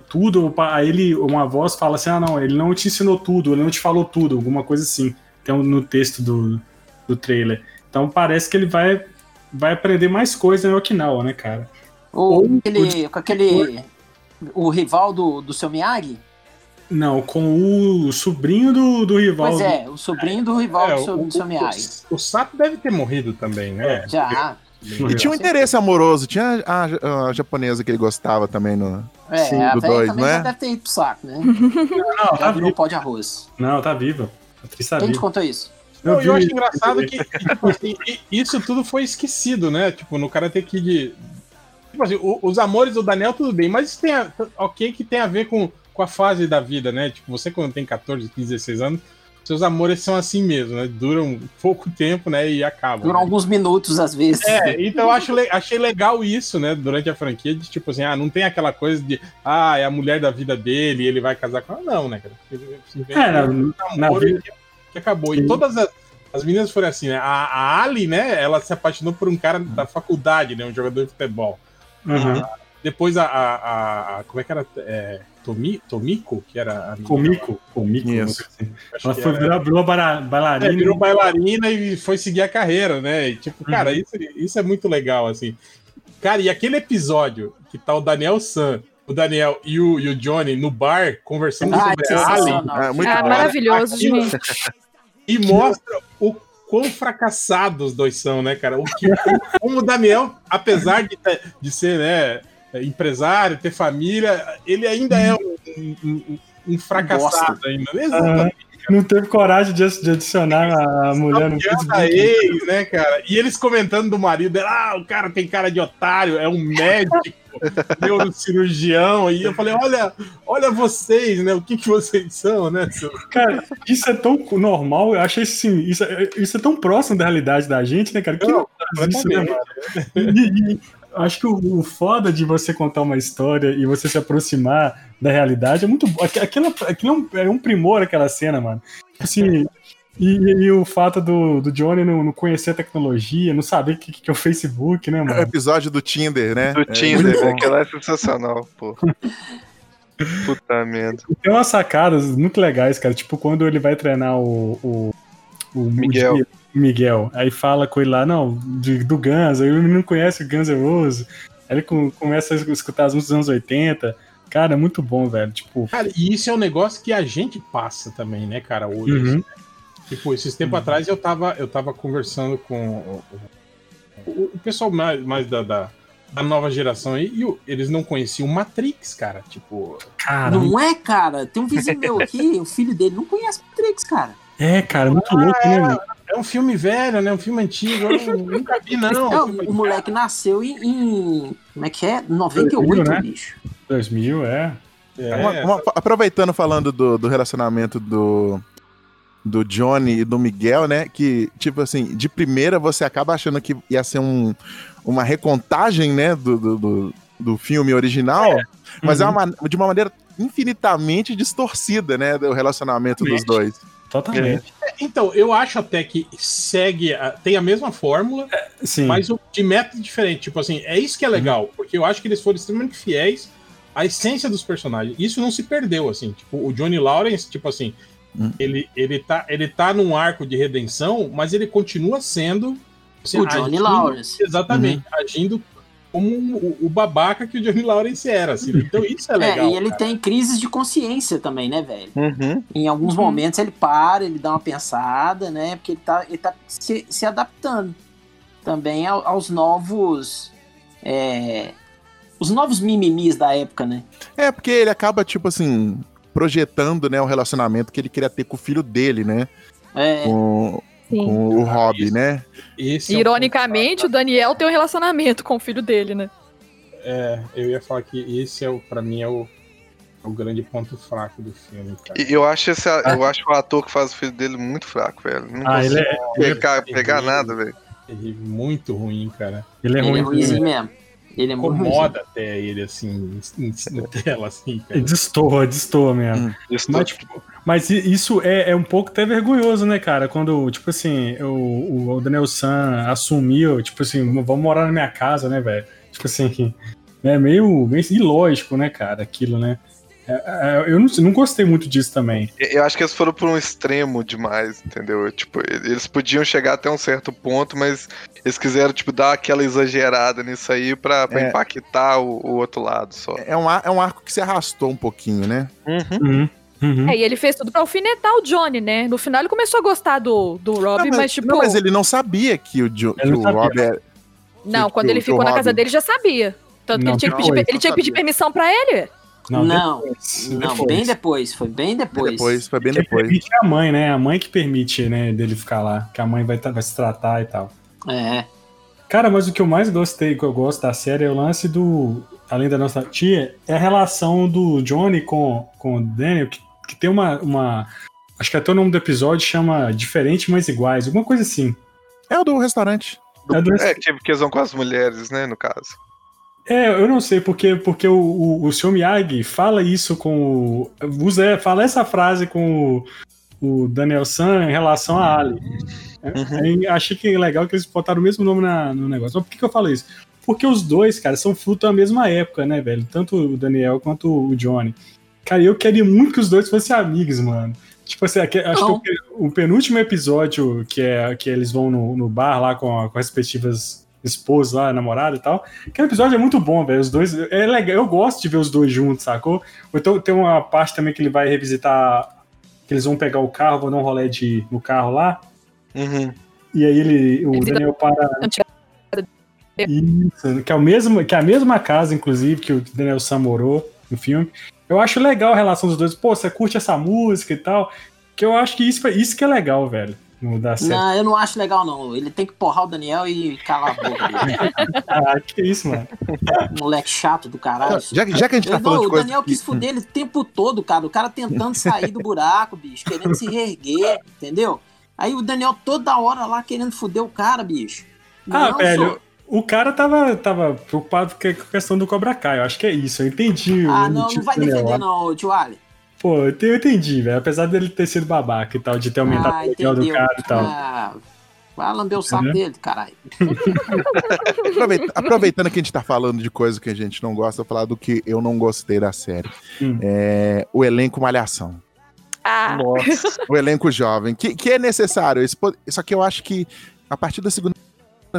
tudo. Aí ele, uma voz fala assim: ah, não, ele não te ensinou tudo, ele não te falou tudo, alguma coisa assim. Tem um- no texto do, do trailer. Então parece que ele vai, vai aprender mais coisa em Okinawa, né, cara? Ou Ou- aquele, com aquele. O rival do, do seu Miyagi? Não, com o sobrinho do, do rival. Pois é, o sobrinho do rival É, do, seu, o, do seu o, Miyagi. o Sato deve ter morrido também, né? Já. E tinha um interesse amoroso, tinha a, a japonesa que ele gostava também no. É, Sim, a do dois, também não já é? deve ter ido pro saco, né? Não, Já tá virou vivo. pó de arroz. Não, tá viva. A atriz tá Quem te viva. contou isso? Não, vi eu acho engraçado que, tipo assim, isso tudo foi esquecido, né? Tipo, no Karate Kid. Tipo assim, o- os amores do Daniel, tudo bem, mas isso tem a, ok que tem a ver com, com a fase da vida, né? Tipo, você quando tem 14, 15, 16 anos, seus amores são assim mesmo, né? Duram pouco tempo, né? E acabam. Durou né? alguns minutos, às vezes. É, então eu acho, achei legal isso, né? Durante a franquia, de tipo assim, ah, não tem aquela coisa de, ah, é a mulher da vida dele e ele vai casar com ela. Não, né, cara? Simplesmente É, na, vida. Que, acabou. Sim. E todas as, as meninas foram assim, né? A, a Ali, né? Ela se apaixonou por um cara da faculdade, né? Um jogador de futebol. Uhum. Depois a. a, a- a- como é que era? É, Tomi, Tomiko, que era a menina Comico. Comico. Isso. assim. Ela foi, era- virou, virou bara- É, bailarina. virou bailarina e foi seguir a carreira, né? E, tipo, cara, Uhum. isso, isso é muito legal, assim. Cara, e aquele episódio que tá o Daniel San, o Daniel e o, e o Johnny no bar conversando Ai, sobre a Ali sensacional. É, muito Ah, bom. maravilhoso, Aquilo- gente. e mostra o quão fracassados os dois são, né, cara? O que, como o Daniel, apesar de, de ser, né, empresário, ter família, ele ainda é um, um- um- fracassado ainda. Exatamente. Não teve coragem de, adicionar a mulher no Facebook. ex, né, cara? E eles comentando do marido dela, ah, o cara tem cara de otário, é um médico, neurocirurgião. E eu falei, olha, olha vocês, né? O que, que vocês são, né? Cara, isso é tão normal, eu achei assim, isso, é- isso é tão próximo da realidade da gente, né, cara? Que Não, não isso, né? E- acho que o, o foda de você contar uma história e você se aproximar da realidade é muito bom. Aqu- Aquilo, aquilo é, um, é um primor aquela cena, mano. Assim, e, e o fato do, do Johnny não, não conhecer a tecnologia, não saber o que, que é o Facebook, né, O mano? episódio do Tinder, né? Do É, Tinder, bom. aquilo é sensacional, pô. Puta merda. Tem umas sacadas muito legais, cara. Tipo, quando ele vai treinar o. o, o Miguel. o Miguel. Aí fala com ele lá, não, de- do Guns. Aí o menino conhece o Guns N' Roses. Aí ele com- começa a escutar as músicas dos anos 80. Cara, é muito bom, velho. Tipo, Cara, e isso é um negócio que a gente passa também, né, cara, hoje. Uhum. assim, né? Tipo, esses tempos Uhum. atrás eu tava, eu tava conversando com o, o- o pessoal mais, mais da, da, da nova geração aí, e o- eles não conheciam Matrix, cara. Tipo, cara. Não é, cara? Tem um vizinho meu aqui, o filho dele não conhece Matrix, cara. É, cara, muito louco, né, mano? é um filme velho, né? Um filme antigo. Eu não- nunca vi, não. Não, o moleque nasceu em, em- Como é que é? 98, 2000, né? bicho. 2000, é. É, Uma- uma- aproveitando falando do, do relacionamento do, do Johnny e do Miguel, né? Que, tipo assim, de primeira você acaba achando que ia ser um, uma recontagem, né? Do, do, do, do filme original, mas é Uhum. uma, de uma maneira infinitamente distorcida, né? Do relacionamento dos Totalmente. dois. Totalmente. Então, eu acho até que segue, a- tem a mesma fórmula, Sim. mas o- de método diferente. Tipo assim, é isso que é legal, porque eu acho que eles foram extremamente fiéis à essência dos personagens. Isso não se perdeu, assim. Tipo, o Johnny Lawrence, tipo assim, Hum. ele, ele, tá, ele tá num arco de redenção, mas ele continua sendo. O Johnny Lawrence. Exatamente, agindo como o, o babaca que o Johnny Lawrence era. Assim. Então isso é É, legal. e ele cara. tem crises de consciência também, né, velho? Uhum. Em alguns momentos ele para, ele dá uma pensada, né? Porque ele tá, ele tá se, se adaptando também ao- aos novos. é, os novos mimimis da época, né? É, porque ele acaba, tipo assim, projetando, né, o relacionamento que ele queria ter com o filho dele, né? É, Com, com o Rob, né? Esse é o Ironicamente, o Daniel tem um relacionamento com o filho dele, né? É, eu ia falar que esse é o, pra mim, é o, é o grande ponto fraco do filme, cara. E eu acho, esse, eu acho o ator que faz o filho dele muito fraco, velho. Não Ah, ele é, ele é, pegar, pegar terrível. nada, velho. Ele é muito ruim, cara. ele é ele é ruim. mesmo. Ele é muito. Incomoda até ele, assim, em, em, tela, assim, cara. Destoa, destoa mesmo. Hum. Isso Mas, tipo, mas isso é, é um pouco até vergonhoso, né, cara? Quando, tipo assim, o, o Daniel San assumiu, tipo assim, vamos morar na minha casa, né, velho? Tipo assim, é meio, meio ilógico, né, cara, aquilo, né? É, é, eu não, não gostei muito disso também. Eu acho que eles foram por um extremo demais, entendeu? Tipo, eles podiam chegar até um certo ponto, mas eles quiseram, tipo, dar aquela exagerada nisso aí pra, pra É. impactar o, o outro lado só. É um, ar- é um arco que se arrastou um pouquinho, né? Uhum, uhum. É, e ele fez tudo pra alfinetar o Johnny, né? No final ele começou a gostar do, do Rob, não, mas, tipo. não, mas ele não sabia que o, Jo- que não o sabia. Rob era. Não, que quando o- ele que ficou na casa Robin- dele já sabia. Tanto que Não, ele tinha que pedir, ele tinha que pedir permissão pra ele. Não, depois, Não, depois. bem depois. Foi bem depois. Depois, foi bem Quem depois. permite é a mãe, né? A mãe que permite, né, dele ficar lá. Que a mãe vai, vai se tratar e tal. É. Cara, mas o que eu mais gostei, que eu gosto da série é o lance do. Além da nossa tia, é a relação do Johnny com, com o Daniel, que, que tem uma, uma. Acho que até o nome do episódio chama Diferente, mas Iguais, alguma coisa assim. É o do restaurante. É, do- É, que, que eles vão com as mulheres, né, no caso. É, eu não sei porque, porque o, o, o Sr. Miyagi fala isso com o. Usa, fala essa frase com o, o Daniel San em relação a Ali. Aí achei que é legal que eles botaram o mesmo nome na- no negócio. Mas por que, que eu falo isso? Porque os dois, cara, são fruto da mesma época, né, velho? Tanto o Daniel quanto o Johnny. Cara, eu queria muito que os dois fossem amigos, mano. Tipo assim, acho Não. que o, o penúltimo episódio, que é que eles vão no, no bar lá com, com as respectivas esposas lá, namorada e tal. Aquele episódio é muito bom, velho. Os dois. É legal, eu gosto de ver os dois juntos, sacou? Ou então tem uma parte também que ele vai revisitar. Que eles vão pegar o carro, vão dar um rolê de, no carro lá. Uhum. E aí ele, o Daniel para. Isso, que é, o mesmo, que é a mesma casa, inclusive, que o Daniel Sam morou no filme. Eu acho legal a relação dos dois. Pô, você curte essa música e tal. Que eu acho que isso, isso que é legal, velho. Da série. Não, eu não acho legal, não. Ele tem que porrar o Daniel e calar a boca dele. Ah, que isso, mano. Moleque chato do caralho. Já, já que a gente tá Eu- falando não, de o coisa. Daniel quis fuder ele o tempo todo, cara. O cara tentando sair do buraco, bicho. Querendo se reerguer, entendeu? Aí o Daniel toda hora lá querendo fuder o cara, bicho. Ah, Não, velho, só- o cara tava, tava preocupado com a questão do Cobra Kai. Eu acho que é isso. Eu entendi. Ah, o não, não vai defender não, tio Ali. Pô, eu te- eu entendi, velho. Apesar dele ter sido babaca e tal, de ter aumentado Ah, o legal do cara e tal. Ah, vai lamber o saco Entendeu? dele, caralho. Aproveita- aproveitando que a gente tá falando de coisa que a gente não gosta, eu vou falar do que eu não gostei da série. Hum. É, o elenco Malhação. Ah, Nossa. O elenco jovem, que, que é necessário. Só que eu acho que a partir da segunda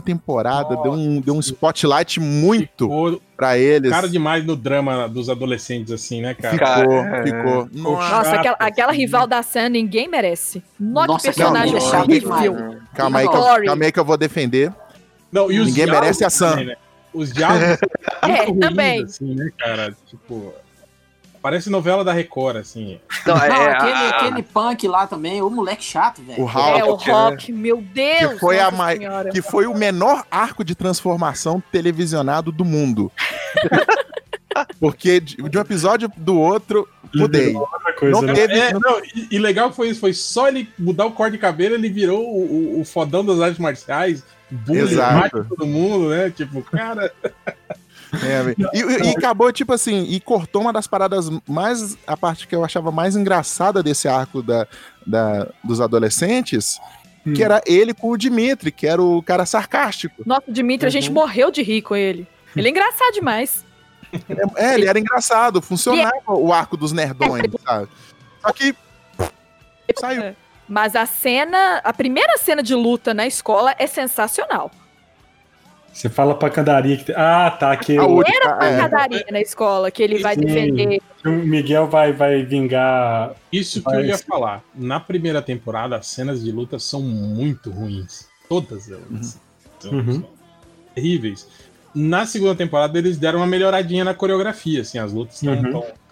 temporada deu um, deu um spotlight muito Ficou pra eles. cara demais no drama dos adolescentes, assim, né, cara? Ficou, Cara, ficou. Nossa. nossa, chato, aquela, aquela assim. rival da Sam ninguém merece. Nossa, Nossa, personagem é horrível. demais. Calma aí, que eu, calma aí que eu vou defender. Não, e os Ninguém merece a Sam. também, né? Os diálogos são É, também. assim, né, cara? Tipo, parece novela da Record, assim. Não, Não, é, aquele, a- aquele punk lá também, o moleque chato, velho. O Hal, É, o Rock, meu Deus! que foi, a Senhora. que foi o menor arco de transformação televisionado do mundo. Porque de, de um episódio do outro, mudei. Coisa, Não né? teve. É, não, e, e legal foi isso, foi só ele mudar o corte de cabelo, ele virou o, o- o fodão das artes marciais, bullying, todo mundo, né? Tipo, cara, É, e, e- e acabou, tipo assim, e cortou uma das paradas mais. A parte que eu achava mais engraçada desse arco da, da- dos adolescentes, Hum. que era ele com o Dimitri, que era o cara sarcástico. Nossa, o Dimitri, a gente Uhum. morreu de rir com ele. Ele é engraçado demais. É, ele era engraçado, funcionava o arco dos nerdões, sabe? Só que Saiu. Mas a cena, a primeira cena de luta na escola é sensacional. Você fala pra candaria que. Ah, tá. Que A Primeira é. pancadaria na escola que ele vai Sim. defender. o Miguel vai, vai vingar. Isso que eu ia falar. Na primeira temporada, as cenas de luta são muito ruins. Todas elas. São- Uhum. são terríveis. Na segunda temporada, eles deram uma melhoradinha na coreografia. Assim, as lutas estão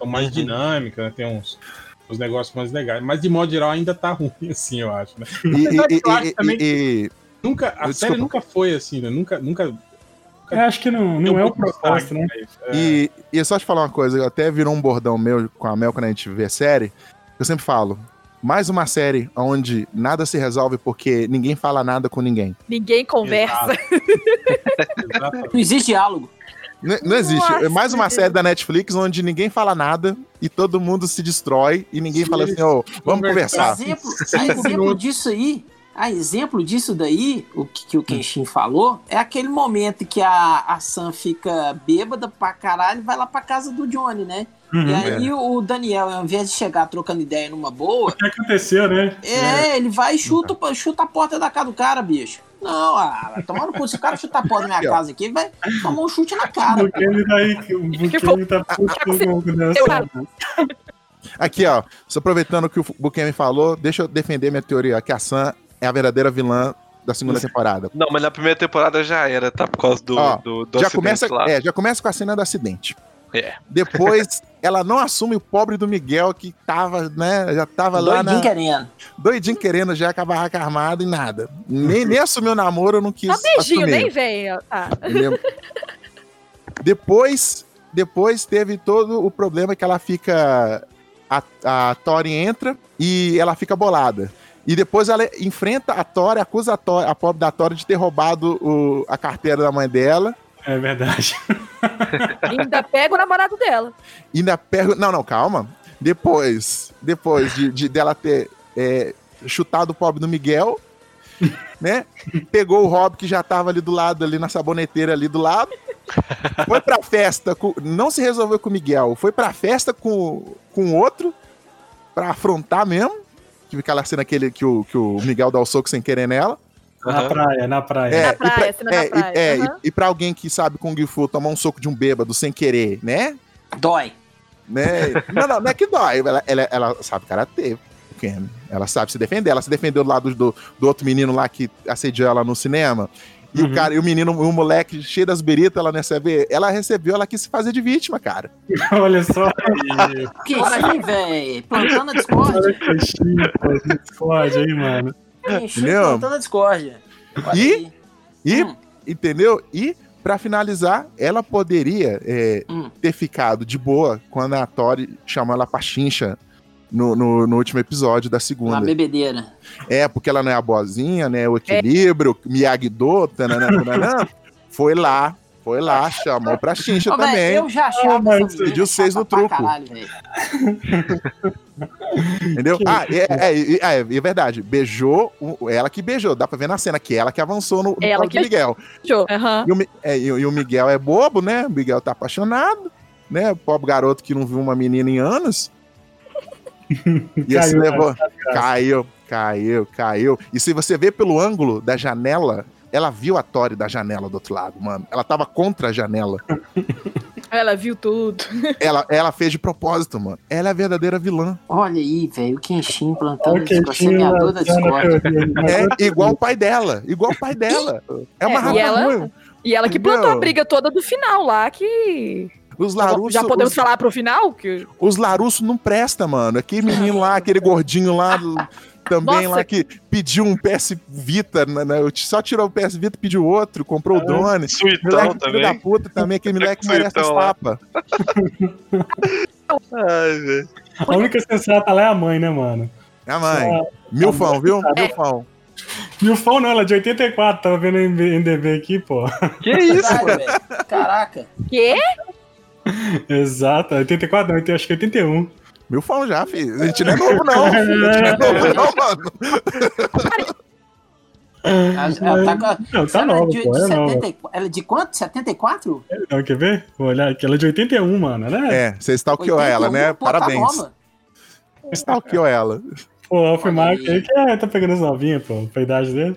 Uhum. mais Uhum. dinâmicas, né, tem uns, uns negócios mais legais. Mas, de modo geral, ainda tá ruim, assim, eu acho. Né? E, e- eu acho e- também e- e- Nunca, a Desculpa. série nunca foi assim, né? Nunca, nunca Eu acho que não, não é o propósito, né? isso. É. E, e só te falar uma coisa, até virou um bordão meu com a Mel quando a gente vê série. Eu sempre falo, mais uma série onde nada se resolve porque ninguém fala nada com ninguém. Ninguém conversa. Não existe diálogo. N- Não existe. Nossa, É mais uma série da Netflix onde ninguém fala nada e todo mundo se destrói e ninguém fala assim, ô, vamos conversar. Exemplo, a exemplo disso aí, a exemplo disso daí, o que, que o Kenshin falou, é aquele momento que a, a Sam fica bêbada pra caralho e vai lá pra casa do Johnny, né? Uhum. E aí o Daniel, ao invés de chegar trocando ideia numa boa, O que aconteceu, né? é, ele vai e chuta, chuta a porta da casa do cara, bicho. Não, ah, tomar no cu. Se o cara chutar a porta da minha casa aqui, ele vai tomar um chute na cara. O Kenny tá aí. O Kenny tá puto o Nelson. Aqui, ó, só aproveitando o que o Bukemi falou, deixa eu defender minha teoria, que a Sam é a verdadeira vilã da segunda temporada. Não, mas na primeira temporada já era, tá? Por causa do, Ó, do, do já acidente começa, lá. é, já começa com a cena do acidente. É. Depois, ela não assume o pobre do Miguel, que tava, né, já tava lá Doidinho querendo. doidinho querendo já com a barraca armada e nada. Nem, nem assumiu o namoro, eu não quis Só beijinho, assumir. nem vem. Ah, depois, depois teve todo o problema que ela fica. A, a Tori entra e ela fica bolada. E depois ela enfrenta a Tori, acusa a, Tori, a pobre da Tori de ter roubado o- a carteira da mãe dela. É verdade. ainda pega o namorado dela. Ainda pega. Não, não, calma. Depois, depois de, de- dela ter é, chutado o pobre do Miguel, né? Pegou o Rob que já tava ali do lado, ali na saboneteira ali do lado. Foi pra festa, com- não se resolveu com o Miguel, foi pra festa com com outro, pra afrontar mesmo. Que fica lá sendo aquele que o, que o Miguel dá o soco sem querer nela. Na Aham. praia, na praia. É, Na e pra- praia, cena da é, e- praia, é, e- aham. e pra alguém que sabe Kung Fu tomar um soco de um bêbado sem querer, né? Dói. né? Não, não, não é que dói. Ela, ela, ela sabe karatê. Ela sabe se defender. Ela se defendeu do lado do, do outro menino lá que assediou ela no cinema. E Uhum. o cara, e o menino, o moleque cheio das beritas, ela recebe. Ela recebeu, ela quis se fazer de vítima, cara. Olha só. Que sim, velho. Plantando a discórdia. Discord aí, mano. Entendeu? plantando a discórdia. Olha E-. E, Hum. entendeu? E, pra finalizar, ela poderia é, Hum. ter ficado de boa quando a Tori chamou ela pra chincha no, no, no último episódio da Uma segunda. bebedeira. É, porque ela não é a boazinha, né? O equilíbrio, Miyagi-Do, tananã, tananã. Foi lá, foi lá, chamou pra chincha Ô, velho, também. eu já achava menina pediu seis no truco. Caralho, velho. Entendeu? Ah, é, é, é, é, é verdade. Beijou, o- ela que beijou. Dá pra ver na cena que ela que avançou no, no Ela que Miguel. E Mi- é, e o- e o Miguel é bobo, né? O Miguel tá apaixonado, né? O pobre garoto que não viu uma menina em anos. E assim levou. Caiu, caiu, caiu. E se você vê pelo ângulo da janela, ela viu a Tori da janela do outro lado, mano. Ela tava contra a janela. Ela viu tudo. Ela, ela fez de propósito, mano. Ela é a verdadeira vilã. Olha aí, velho. O Kenshin plantando o queixinho Semeador da discórdia. É igual o pai dela. Igual o pai dela. É uma É, e ela- ruim. E ela que plantou a briga toda do final lá, que. Os Larusso, Já podemos os, falar pro final? Que... os Larusso não presta, mano. Aquele menino lá, aquele gordinho lá, do- também Nossa. lá que pediu um PS Vita, né, né, só tirou o PS Vita, pediu outro, comprou o drone. Suitão Moleque filho da também. puta também, aquele moleque merece as tapas. Ai, velho. A única sensata lá é a mãe, né, mano? É a mãe. Milfão, viu? Milfão. Milfão não, ela é de 84, tava vendo em MDB aqui, pô. Que isso, Caralho. Caraca. Quê? Exato, 84 não, acho que 81. Milfão já, filho. A gente não é novo, não. filho. A gente não é novo, não, mano. Ela, tá com a- Não, tá ela é nova, de, pô, de é nova. 74 Ela é de quanto? 74? Não, quer ver? Vou olhar aqui, ela é de 81, mano, né? É, você stalkeou ela, né? 81, pô, tá Parabéns. nova. Stalkeou ela. Pô, o Alf Mark aí que é, tá pegando as novinhas, pô, pra idade dele.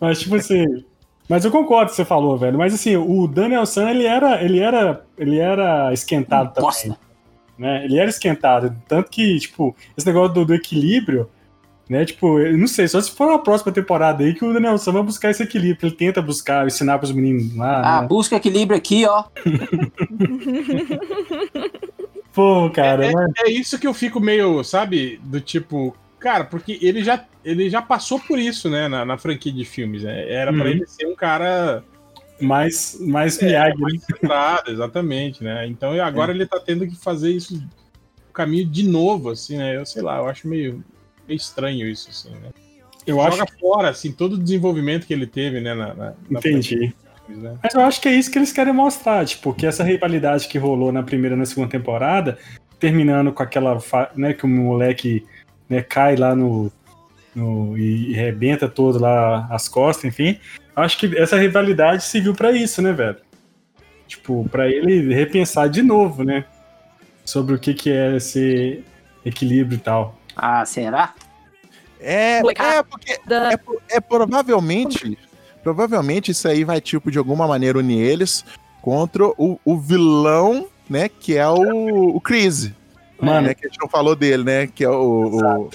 Mas, tipo assim. Mas eu concordo com o que você falou, velho. Mas assim, o Daniel San, ele era, ele era, ele era esquentado também. Bosta. Né? Ele era esquentado. Tanto que, tipo, esse negócio do, do equilíbrio, né? Tipo, eu não sei, só se for na próxima temporada aí que o Daniel San vai buscar esse equilíbrio. Ele tenta buscar, ensinar pros meninos lá. Ah, né? busca equilíbrio aqui, ó. Pô, cara, é, mas- é isso que eu fico meio, sabe, do tipo, cara, porque ele já, ele já passou por isso, né, na, na franquia de filmes, né? Era pra Uhum. ele ser um cara mais, mais É, Miyagi, mais né? centrado, exatamente, né? Então agora ele tá tendo que fazer isso o caminho de novo, assim, né? Eu sei lá, eu acho meio, meio estranho isso, assim, né? Eu acho Joga fora, assim, todo o desenvolvimento que ele teve, né, na, na, na Entendi. filmes, né? Mas eu acho que é isso que eles querem mostrar, tipo, que essa rivalidade que rolou na primeira e na segunda temporada, terminando com aquela, né, que o moleque né, cai lá no, no- e, e rebenta todo lá as costas, enfim. Acho que essa rivalidade serviu pra isso, né, velho? Tipo, pra ele repensar de novo, né? Sobre o que que é esse equilíbrio e tal. Ah, será? É, é porque é, é provavelmente, provavelmente isso aí vai tipo de alguma maneira unir eles contra o, o vilão, né, que é o, o Chris, Mano, né, que a gente não falou dele, né, que é o, o-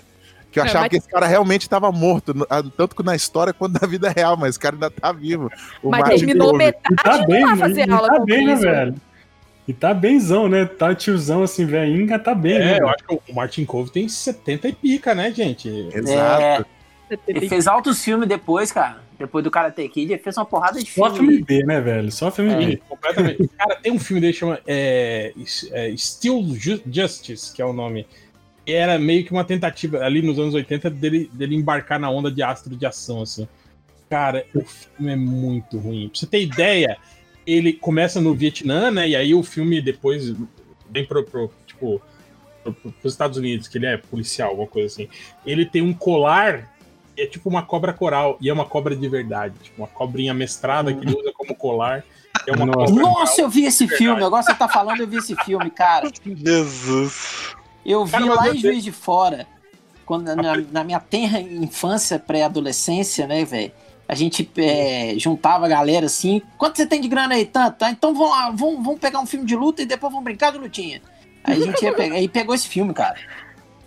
que eu É, achava mas- que esse cara realmente estava morto, tanto na história quanto na vida real, mas esse cara ainda tá vivo. O Mas Martin terminou Cove. metade tá de bem, lá e- fazer e aula tá com bem, né, velho? E tá benzão, né? Tá tiozão assim, velhinho, tá bem, né? É, eu velho? acho que o Martin Cove tem 70 e pica, né, gente? Exato. Ele fez altos filmes depois, cara. Depois do Karate Kid, ele fez uma porrada de Só filme. filme B, né, velho? Só filme É. B. Completamente. Cara, tem um filme dele que chama é, é, Still Justice, que é o nome. E era meio que uma tentativa ali nos anos 80 dele, dele embarcar na onda de astro de ação, assim. Cara, o filme é muito ruim. Pra você ter ideia, ele começa no Vietnã, né? E aí o filme depois vem pro, pro tipo, pro, pro, pros Estados Unidos, que ele é policial, alguma coisa assim. Ele tem um colar, é tipo uma cobra coral, e é uma cobra de verdade. Tipo, uma cobrinha mestrada que ele usa como colar. É uma Nossa. cobra Nossa, eu vi esse filme. Agora você tá falando, eu vi esse filme, cara. Jesus. Eu vi Cara, lá eu em Juiz de Fora. Quando, na, na minha tenra infância, pré-adolescência, né, velho? A gente é, juntava a galera assim. Quanto você tem de grana aí? Tanto? Tá, então vamos lá, vamos, vamos pegar um filme de luta e depois vamos brincar de lutinha. Aí a gente ia pegar. E pegou esse filme, cara.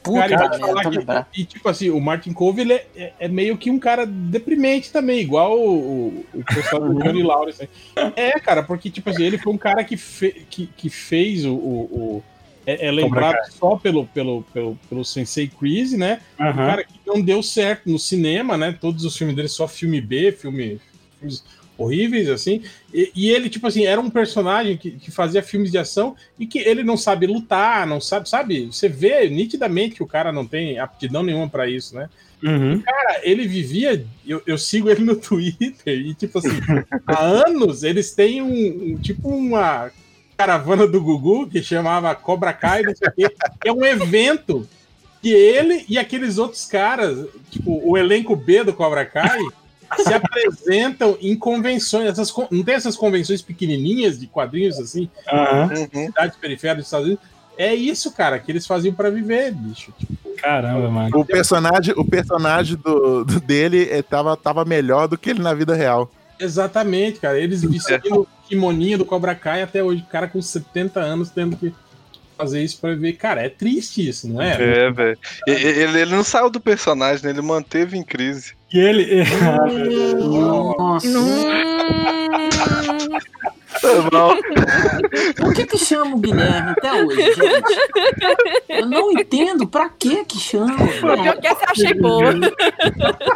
Puta Cara, falar tô que- e tipo assim, o Martin Cove ele é, é- é meio que um cara deprimente também, igual o, o, o pessoal do Johnny Lawrence. É, cara, porque tipo assim, ele foi um cara que, fe- que, que fez o. o- é, é lembrado só pelo, pelo, pelo, pelo Sensei Chris, né? Um Aham. cara que não deu certo no cinema, né? Todos os filmes dele só filme B, filme, filmes horríveis, assim. E, e ele, tipo assim, era um personagem que, que fazia filmes de ação e que ele não sabe lutar, não sabe, sabe? Você vê nitidamente que o cara não tem aptidão nenhuma pra isso, né? Uhum. Cara, ele vivia. Eu, eu sigo ele no Twitter e, tipo assim, há anos eles têm um, um- tipo uma caravana do Gugu que chamava Cobra Kai, não sei o quê, que é um evento que ele e aqueles outros caras, tipo, o elenco B do Cobra Kai, se apresentam em convenções. Essas, não tem essas convenções pequenininhas de quadrinhos assim. Uhum. cidades periféricas dos Estados Unidos? É isso, cara, que eles faziam pra viver, bicho. Tipo, Caramba, mano. O personagem, o personagem do, do- dele eh, tava, tava melhor do que ele na vida real. Exatamente, cara. Eles vestindo o kimoninho do Cobra Kai até hoje. O cara com 70 anos tendo que fazer isso pra ver. Cara, é triste isso, não é? É, velho. Ele, ele não saiu do personagem, né? Ele manteve em crise. E ele. Nossa. Por que que chama o Guilherme até hoje, gente? Eu não entendo pra que que chama. Pô, pior que essa eu achei boa.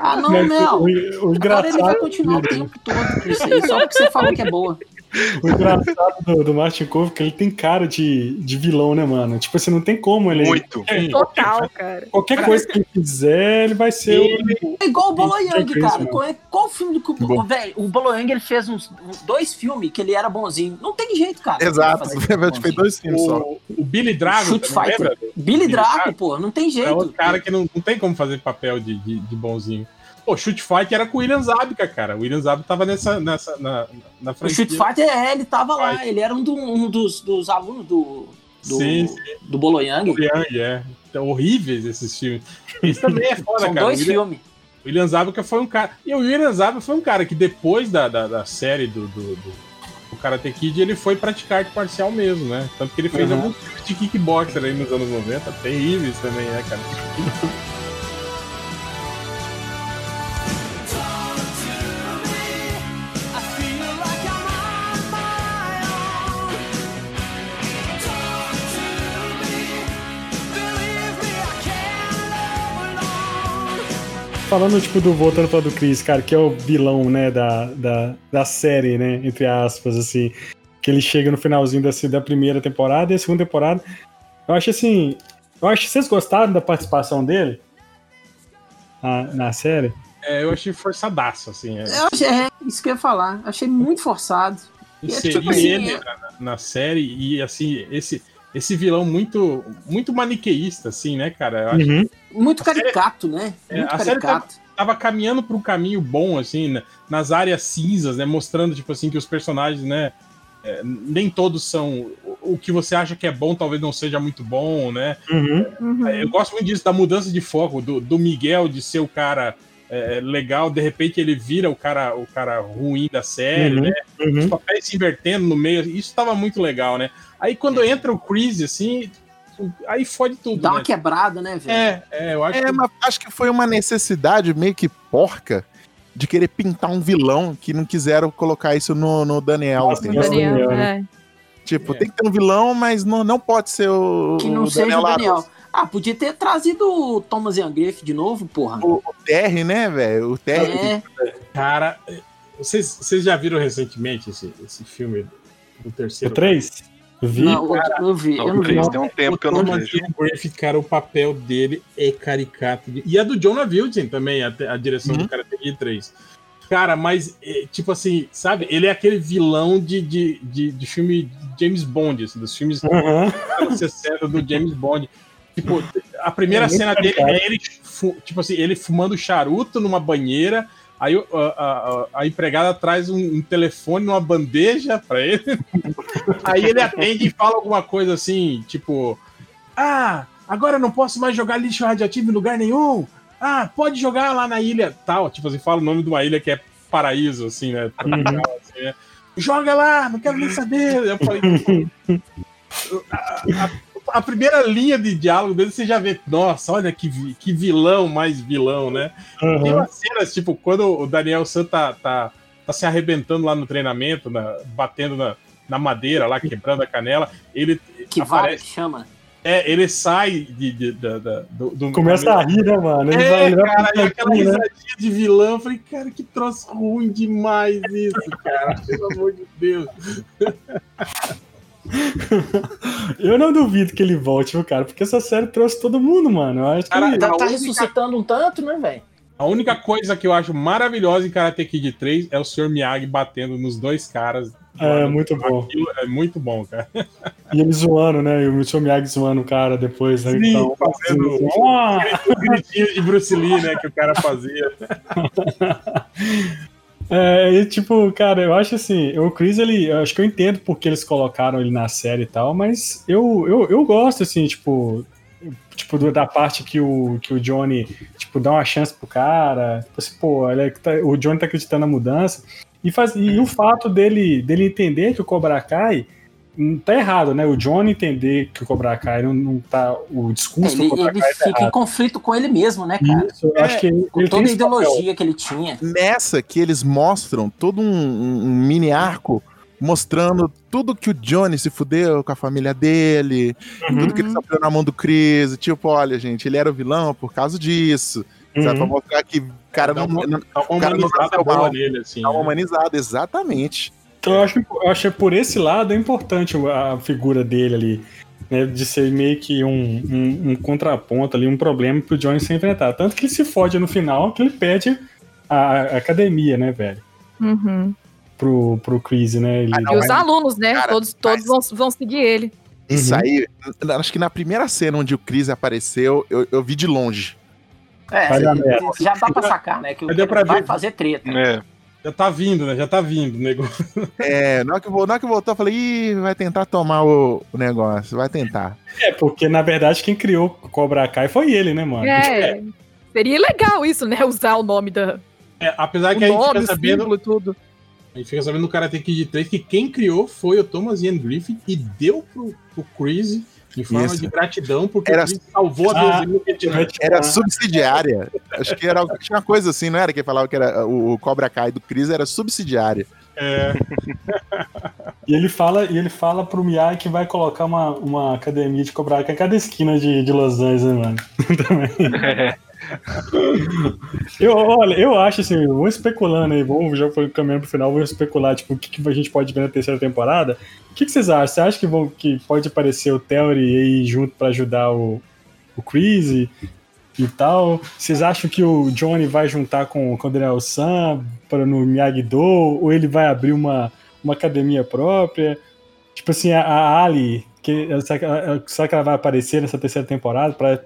Ah, não, não. o, o Agora ele vai engraçado, continuar o tempo todo com isso aí, só porque você falou que é boa. O engraçado do, do Martin Cove é que ele tem cara de, de vilão, né, mano? Tipo assim, não tem como ele. muito. Total, cara. Qualquer coisa que ele fizer, ele vai ser o. É igual o Boloyang, cara. Qual, é- qual filme do que Bom. o velho? O Boloyang ele fez uns, dois filmes que ele era bonzinho. Não tem jeito, cara. Exato. Filme fez dois filmes só. O, Billy Drago, Shoot você Fighter. Billy Billy Draco, Drago. pô, não tem É jeito. outro cara que não, não tem como fazer papel de, de, de bonzinho. Pô, Shoot Fight era com o William Zabka, cara. O William Zabka tava nessa, nessa na, na O franquia. Shoot Fighter, é, ele tava lá. Fight. Ele era um, do- um dos, dos alunos do, do, Sim, do Boloyang. Yang, é. horríveis esses filmes. Esse também é foda, São cara. dois O William, filmes. o William Zabka foi um cara. E o William Zabka foi um cara que depois da, da, da série do, do, do, do Karate Kid, ele foi praticar arte marcial mesmo, né? Tanto que ele fez Uhum. alguns filmes de kickboxer aí nos anos 90, terríveis também, né, cara? Falando, tipo, do voltando para do Chris, cara, que é o vilão, né, da, da, da série, né, entre aspas, assim, que ele chega no finalzinho da, da primeira temporada e a segunda temporada. Eu acho assim, eu acho que vocês gostaram da participação dele na, na série. É, eu achei forçadaço, assim. É. Eu achei, é, isso que eu ia falar. Achei muito forçado. Inserir tipo assim, ele é- na, na série e, assim, esse, esse vilão muito, muito maniqueísta, assim, né, cara? Eu acho Uhum. Muito caricato, né? É, Muito a série caricato. tava caminhando para um caminho bom, assim, né, nas áreas cinzas, né? Mostrando, tipo assim, que os personagens, né? é, nem todos são. O o que você acha que é bom, talvez não seja muito bom, né? Uhum. Uhum. Eu gosto muito disso, da mudança de foco, do, do Miguel de ser o cara é, legal, de repente ele vira o cara, o cara ruim da série, Uhum. né? Os Uhum. papéis se invertendo no meio, isso tava muito legal, né? Aí quando entra o Chris, assim, aí fode tudo. Dá uma né? quebrada, né, velho? É, é, eu acho É, que. mas acho que foi uma necessidade meio que porca de querer pintar um vilão que não quiseram colocar isso no, no Daniel, Nossa, entendeu? Daniel. Daniel, né? é. Tipo, É. tem que ter um vilão, mas não, não pode ser o, Que não o seja o Larusso. Daniel. Ah, podia ter trazido o Thomas Youngriff de novo, porra. O, o Terry, né, velho? O Terry. É, Cara, vocês, vocês já viram recentemente esse, esse filme do O terceiro? 3? Vi. não, o- eu vi, eu Não, vi. tem um tempo que eu não Thomas vejo. Ian Griffith, cara, o papel dele é caricato. de- E a do Jonah Wilson também, a, a direção Uhum. do Karate Kid 3. Cara, mas, é, tipo assim, sabe? Ele é aquele vilão de, de, de, de filme de James Bond, assim, dos filmes Uhum. dos anos 60 do James Bond. Tipo, a primeira É cena dele é ele, tipo assim, ele fumando charuto numa banheira. Aí a, a- a- empregada traz um, um telefone numa bandeja pra ele. Aí ele atende e fala alguma coisa assim, tipo: Ah, agora não posso mais jogar lixo radioativo em lugar nenhum. Ah, pode jogar lá na ilha tal. Tipo assim, fala o nome de uma ilha que é paraíso, assim, né? tropical, assim, né? Joga lá, não quero nem saber. Eu falei, a, a- a primeira linha de diálogo dele, você já vê, nossa, olha que, que vilão mais vilão, né? Tem Uhum. umas cenas, tipo, quando o Daniel San tá, tá, tá se arrebentando lá no treinamento, na- batendo na, na madeira lá, quebrando a canela, ele Que vara aparece, que chama. é, ele sai de, de- da- da- do, do- Começa a rir, né, mano? Ele É, vai cara, e aquela né? risadinha de vilão, eu falei, cara, que troço ruim demais isso, cara, pelo amor de Deus. Eu não duvido que ele volte, viu, cara? Porque essa série trouxe todo mundo, mano. Eu acho que Cara, ele... Tá, tá única- ressuscitando um tanto, né, velho? A única coisa que eu acho maravilhosa em Karate Kid 3 é o Sr. Miyagi batendo nos dois caras. É, muito bom. Aquilo é muito bom, cara. E ele zoando, né? E o Mitchell Miyagi zoando o cara depois, né? Sim, Então, fazendo- assim! O gritinho de Bruce Lee, né, que o cara fazia. É, e tipo, cara, eu acho assim, o Chris, ele, eu acho que eu entendo porque eles colocaram ele na série e tal, mas eu, eu, eu gosto, assim, tipo, tipo, da parte que o, que o Johnny, tipo, dá uma chance pro cara, tipo assim, pô, ele é tá- o Johnny tá acreditando na mudança, e, faz, e o fato dele, dele entender que o Cobra Kai não tá errado, né? O Johnny entender que o Cobra Kai não, não tá, o discurso Ele, do Cobra ele Kai tá fica em errado. conflito com ele mesmo, né, cara? Isso, eu acho que ele, Com ele toda a esse papel. ideologia que ele tinha. Nessa que eles mostram todo um, um- um mini arco mostrando tudo que o Johnny se fudeu com a família dele, Uhum. tudo que ele sofreu na mão do Chris. Tipo, olha, gente, ele era o vilão por causa disso. Sabe? Pra Uhum. mostrar que o cara Dá não, uma- não Dá uma O cara não humanizada boa nele, assim. tá né? humanizado, exatamente. Então, eu acho, que- eu acho que por esse lado é importante a figura dele ali, né, de ser meio que um, um, um contraponto ali, um problema pro Johnny se enfrentar. Tanto que ele se fode no final, que ele pede a, a academia, né, velho? Uhum. Pro, pro Chris, né? Ele, Ah, não, e os mas- alunos, né? cara, todos todos vão, vão seguir ele. Isso Uhum. aí, acho que na primeira cena onde o Chris apareceu, eu, eu vi de longe. É, já dá pra sacar, né? Que o Mas vai fazer treta. É. Já tá vindo, né? Já tá vindo o negócio. É, na hora que, vo- na hora que voltou, eu falei, ih, vai tentar tomar o, o negócio, vai tentar. É, porque na verdade quem criou o Cobra Kai foi ele, né, mano? É. Seria legal isso, né? Usar o nome da. É, apesar O que a gente nome, fica sabendo, símbolo tudo. a gente fica sabendo no Karate Kid 3 que quem criou foi o Thomas Ian Griffith e deu pro, pro Chris em forma Isso. de gratidão, porque Era- salvou a Ah. Era subsidiária. Acho que era tinha uma coisa assim, não era? Que falava que era o, o Cobra Kai do Chris era subsidiária. É, E ele fala, e ele fala pro Miyagi que vai colocar uma, uma academia de Cobra Kai em cada esquina de, de Los Angeles, né, mano? Também. eu, olha, eu acho assim, vamos especulando aí, vamos já foi caminhando pro final, vamos especular, tipo, o que, que a gente pode ver na terceira temporada. O que, que vocês acham? Você acha que, vão, que pode aparecer o Theory aí junto pra ajudar o, o Chris e, e tal? Vocês acham que o Johnny vai juntar com, com o Daniel Sam para no Miyagi-Do? Ou ele vai abrir uma, uma academia própria? Tipo assim, a, a Ali, que, será, que ela, será que ela vai aparecer nessa terceira temporada? Pra,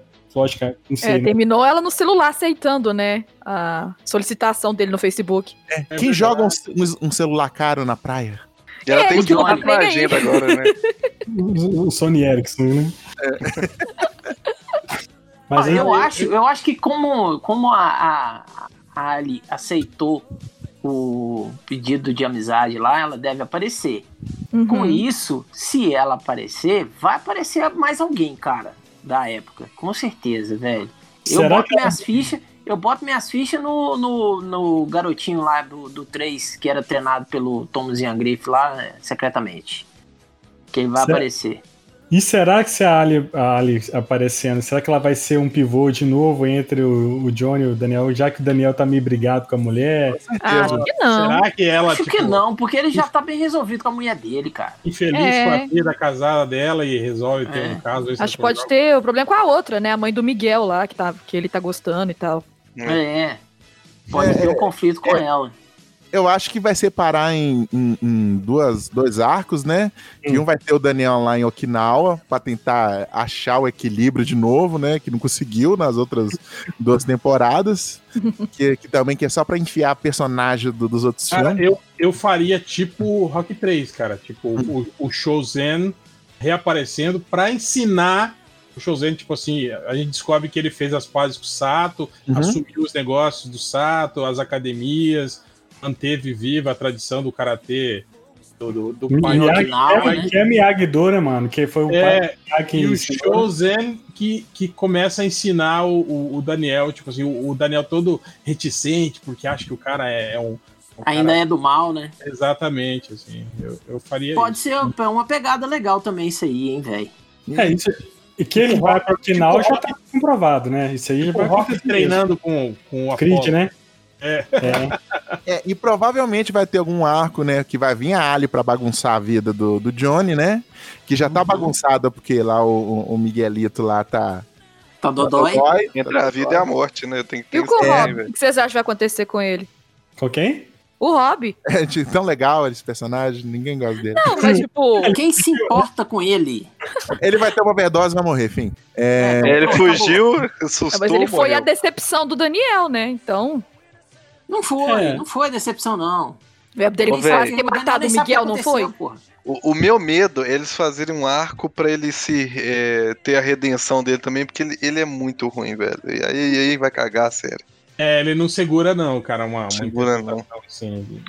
não sei, É, né? terminou ela no celular aceitando, né? A solicitação dele no Facebook. é Quem verdade. joga um, um- um celular caro na praia? E ela É, tem o tudo Johnny. na agenda agora, né? O, o Sony Ericsson, né? Mas Ah, aí- eu, acho, eu acho que como, como a, a, a Ali aceitou o pedido de amizade lá, ela deve aparecer. Com Uhum. isso, se ela aparecer, vai aparecer mais alguém, cara, da época. Com certeza, velho. Eu Será boto que ela- minhas fichas. Eu boto minhas fichas no, no, no garotinho lá do, do 3, que era treinado pelo Thomas Ian Griffith lá, né, secretamente. Que ele vai Será- aparecer. E será que se a Ali, a Ali aparecendo, será que ela vai ser um pivô de novo entre o, o Johnny e o Daniel, já que o Daniel tá meio brigado com a mulher? Ah, acho que não. Será que ela, Acho tipo, que não, porque ele já tá bem resolvido com a mulher dele, cara. infeliz É. com a vida casada dela e resolve ter É. um caso? esse Acho que pode ter o problema com a outra, né? A mãe do Miguel lá, que, tá, que ele tá gostando e tal. É. Pode É, ter um conflito com ela. Eu acho que vai separar em, em- em duas, dois arcos, né? Que um vai ter o Daniel lá em Okinawa pra tentar achar o equilíbrio de novo, né? Que não conseguiu nas outras duas temporadas. Que, que também que é só pra enfiar personagem do- dos outros Cara, filmes. eu, eu faria tipo Rock 3, cara. Tipo, o, o Shozen reaparecendo pra ensinar o Shozen, tipo assim, a gente descobre que ele fez as pazes com o Sato, Uhum. assumiu os negócios do Sato, as academias, manteve viva a tradição do karatê do, do, do pai. Miyagi, é, né? que é Miyagi-Do, né, mano? Que foi o pai É, do Miyagi que e o. Shozen que, que começa a ensinar o, o, o Daniel, tipo assim, o, o Daniel todo reticente, porque acha que o cara é, é um. um Ainda cara- é do mal, né? Exatamente, assim. Eu, eu faria Pode ser uma pegada legal também isso aí, hein, velho. É, isso. E que ele vai pra Okinawa já tá comprovado, né? Isso aí já Tipo, vai o Rock treinando com, com o Creed, Apollo. né? É. É. É, e provavelmente vai ter algum arco, né? Que vai vir a Ali pra bagunçar a vida do, do Johnny, né? Que já tá Uhum. bagunçada porque lá o, o Miguelito lá tá. Tá dodói? dodói, Entre tá a vida e a morte, né? Tem que ter E o o Rob? que vocês acham que vai acontecer com ele? Com quem? O Rob. É tão legal esse personagem, ninguém gosta dele. Não, mas tipo. Quem se importa com ele? Ele vai ter uma overdose e vai morrer, fim. É, É, ele Pronto, fugiu, Mas assustou, ele foi a decepção do Daniel, né? Então. Não foi, É. não foi decepção, não. É dele faz ter matado o Miguel, não foi? O, o meu medo é eles fazerem um arco pra ele se é, ter a redenção dele também, porque ele, ele é muito ruim, velho. E aí, e aí vai cagar, sério. É, ele não segura, não, cara. Uma, uma Segura, interpretação assim,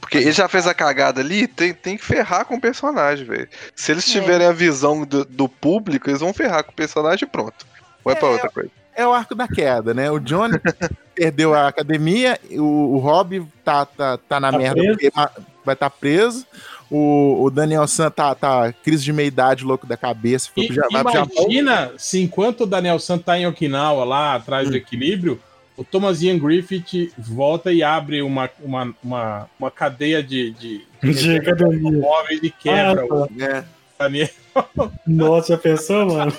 Porque ele já fez a cagada ali, tem, tem que ferrar com o personagem, velho. Se eles É. tiverem a visão do, do público, eles vão ferrar com o personagem e pronto. Vai pra É, outra coisa. É o arco da queda, né? O Johnny perdeu a academia, o, o Rob tá, tá, tá na Tá merda preso. porque ma- vai estar tá preso. O, o Daniel San tá, tá crise de meia-idade, louco da cabeça. Foi E, imagina se enquanto o Daniel San tá em Okinawa, lá atrás Hum. do equilíbrio, o Thomas Ian Griffith volta e abre uma, uma, uma, uma cadeia de, de, De academia. móveis e quebra Ah, o É. Daniel. Nossa, já pensou, mano?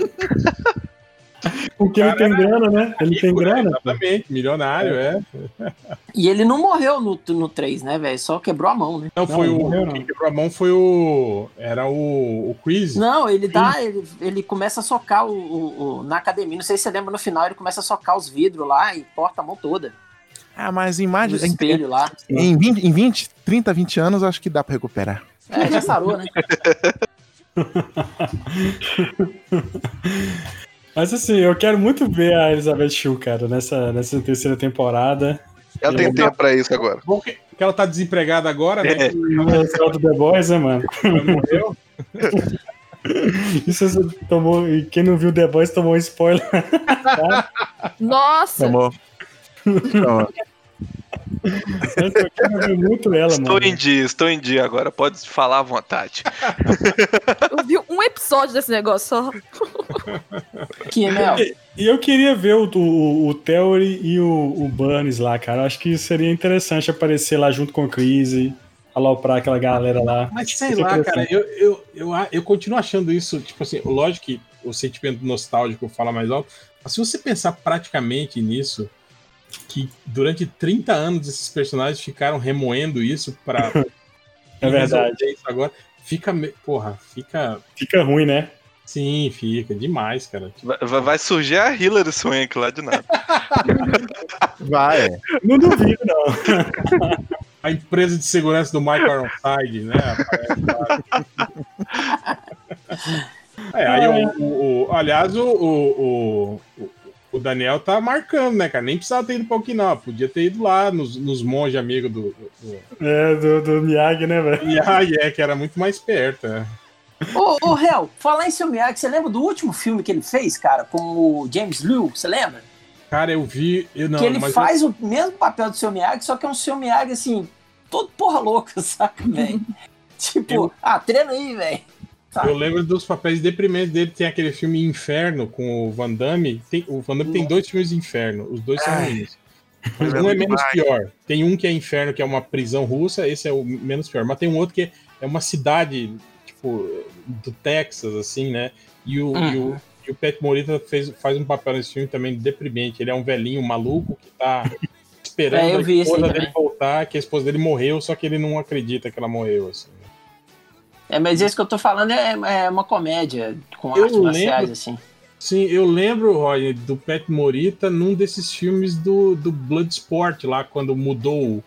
Porque ele tem grana, né? Ele tem grana. Exatamente, milionário, é. E ele não morreu no, no 3, né, velho? Só quebrou a mão, né? Não, foi não o. morreu, não. Quem quebrou a mão foi o. Era o, o Chris. Não, ele dá, ele, ele começa a socar o, o- o- na academia. Não sei se você lembra no final, ele começa a socar os vidros lá e corta a mão toda. Ah, mas em No mais em, espelho lá. em 20, em 20, 30, 20 anos, acho que dá pra recuperar. É, já sarou, né? Mas assim, eu quero muito ver a Elizabeth Shue, cara, nessa, nessa terceira temporada. Ela tem tempo pra isso agora. Bom que, que ela tá desempregada agora, né? É. O céu do The Boys, né, mano? Ela morreu. Isso você tomou. E quem não viu The Boys tomou um spoiler. Nossa! Tomou. Tomou. Eu quero ver muito ela, Estou mano. em dia, estou em dia agora. Pode falar à vontade. Eu vi um episódio desse negócio só. Que, Mel. E eu queria ver o, o, o Theory e o, o Burns lá, cara. Eu Acho que seria interessante aparecer lá junto com o Chris e aloprar aquela galera lá. Mas sei seria lá, cara, eu, eu, eu, eu continuo achando isso, tipo assim, lógico que o sentimento nostálgico fala mais alto, mas se você pensar praticamente nisso, que durante 30 anos esses personagens ficaram remoendo isso pra É verdade. agora, fica, me- porra, fica, Fica ruim, né? sim, fica demais, cara. Vai, vai- surgir a Hilary Swank lá de nada. Vai. é. Não duvido, não. A empresa de segurança do Michael Ironside, né? É, aí o, o- o- aliás, o, o, o, o Daniel tá marcando, né, cara? Nem precisava ter ido pra Okinawa, podia ter ido lá nos, nos monges amigos do, do, do... É, do, do Miyagi, né, velho? E aí é, que era muito mais perto, né? Ô, ô, Hel, falar em seu Miyagi, você lembra do último filme que ele fez, cara, com o James Liu? Você lembra? Cara, eu vi. Eu, não, que ele mas faz o mesmo papel do seu Miyagi, só que é um seu Miyagi, assim, todo porra louca, saca, velho? tipo, Eu- ah, treina aí, velho. Eu, eu lembro dos papéis deprimentes dele. Tem aquele filme Inferno com o Van Damme. Tem, o Van Damme tem dois filmes de Inferno, os dois são ruins. Um é menos pior. Tem um que é Inferno, que é uma prisão russa, esse é o menos pior. Mas tem um outro que é uma cidade, tipo, do Texas, assim, né? E o, e o, Uhum. e o Pet Morita fez, faz um papel nesse filme também deprimente. Ele é um velhinho maluco que tá esperando É, a esposa dele também. voltar, que a esposa dele morreu, só que ele não acredita que ela morreu, assim. É, mas esse que eu tô falando é, é uma comédia com Eu artes marciais, lembro- assim. Sim, eu lembro, Roy, do Pet Morita num desses filmes do, do Bloodsport, lá quando mudou o,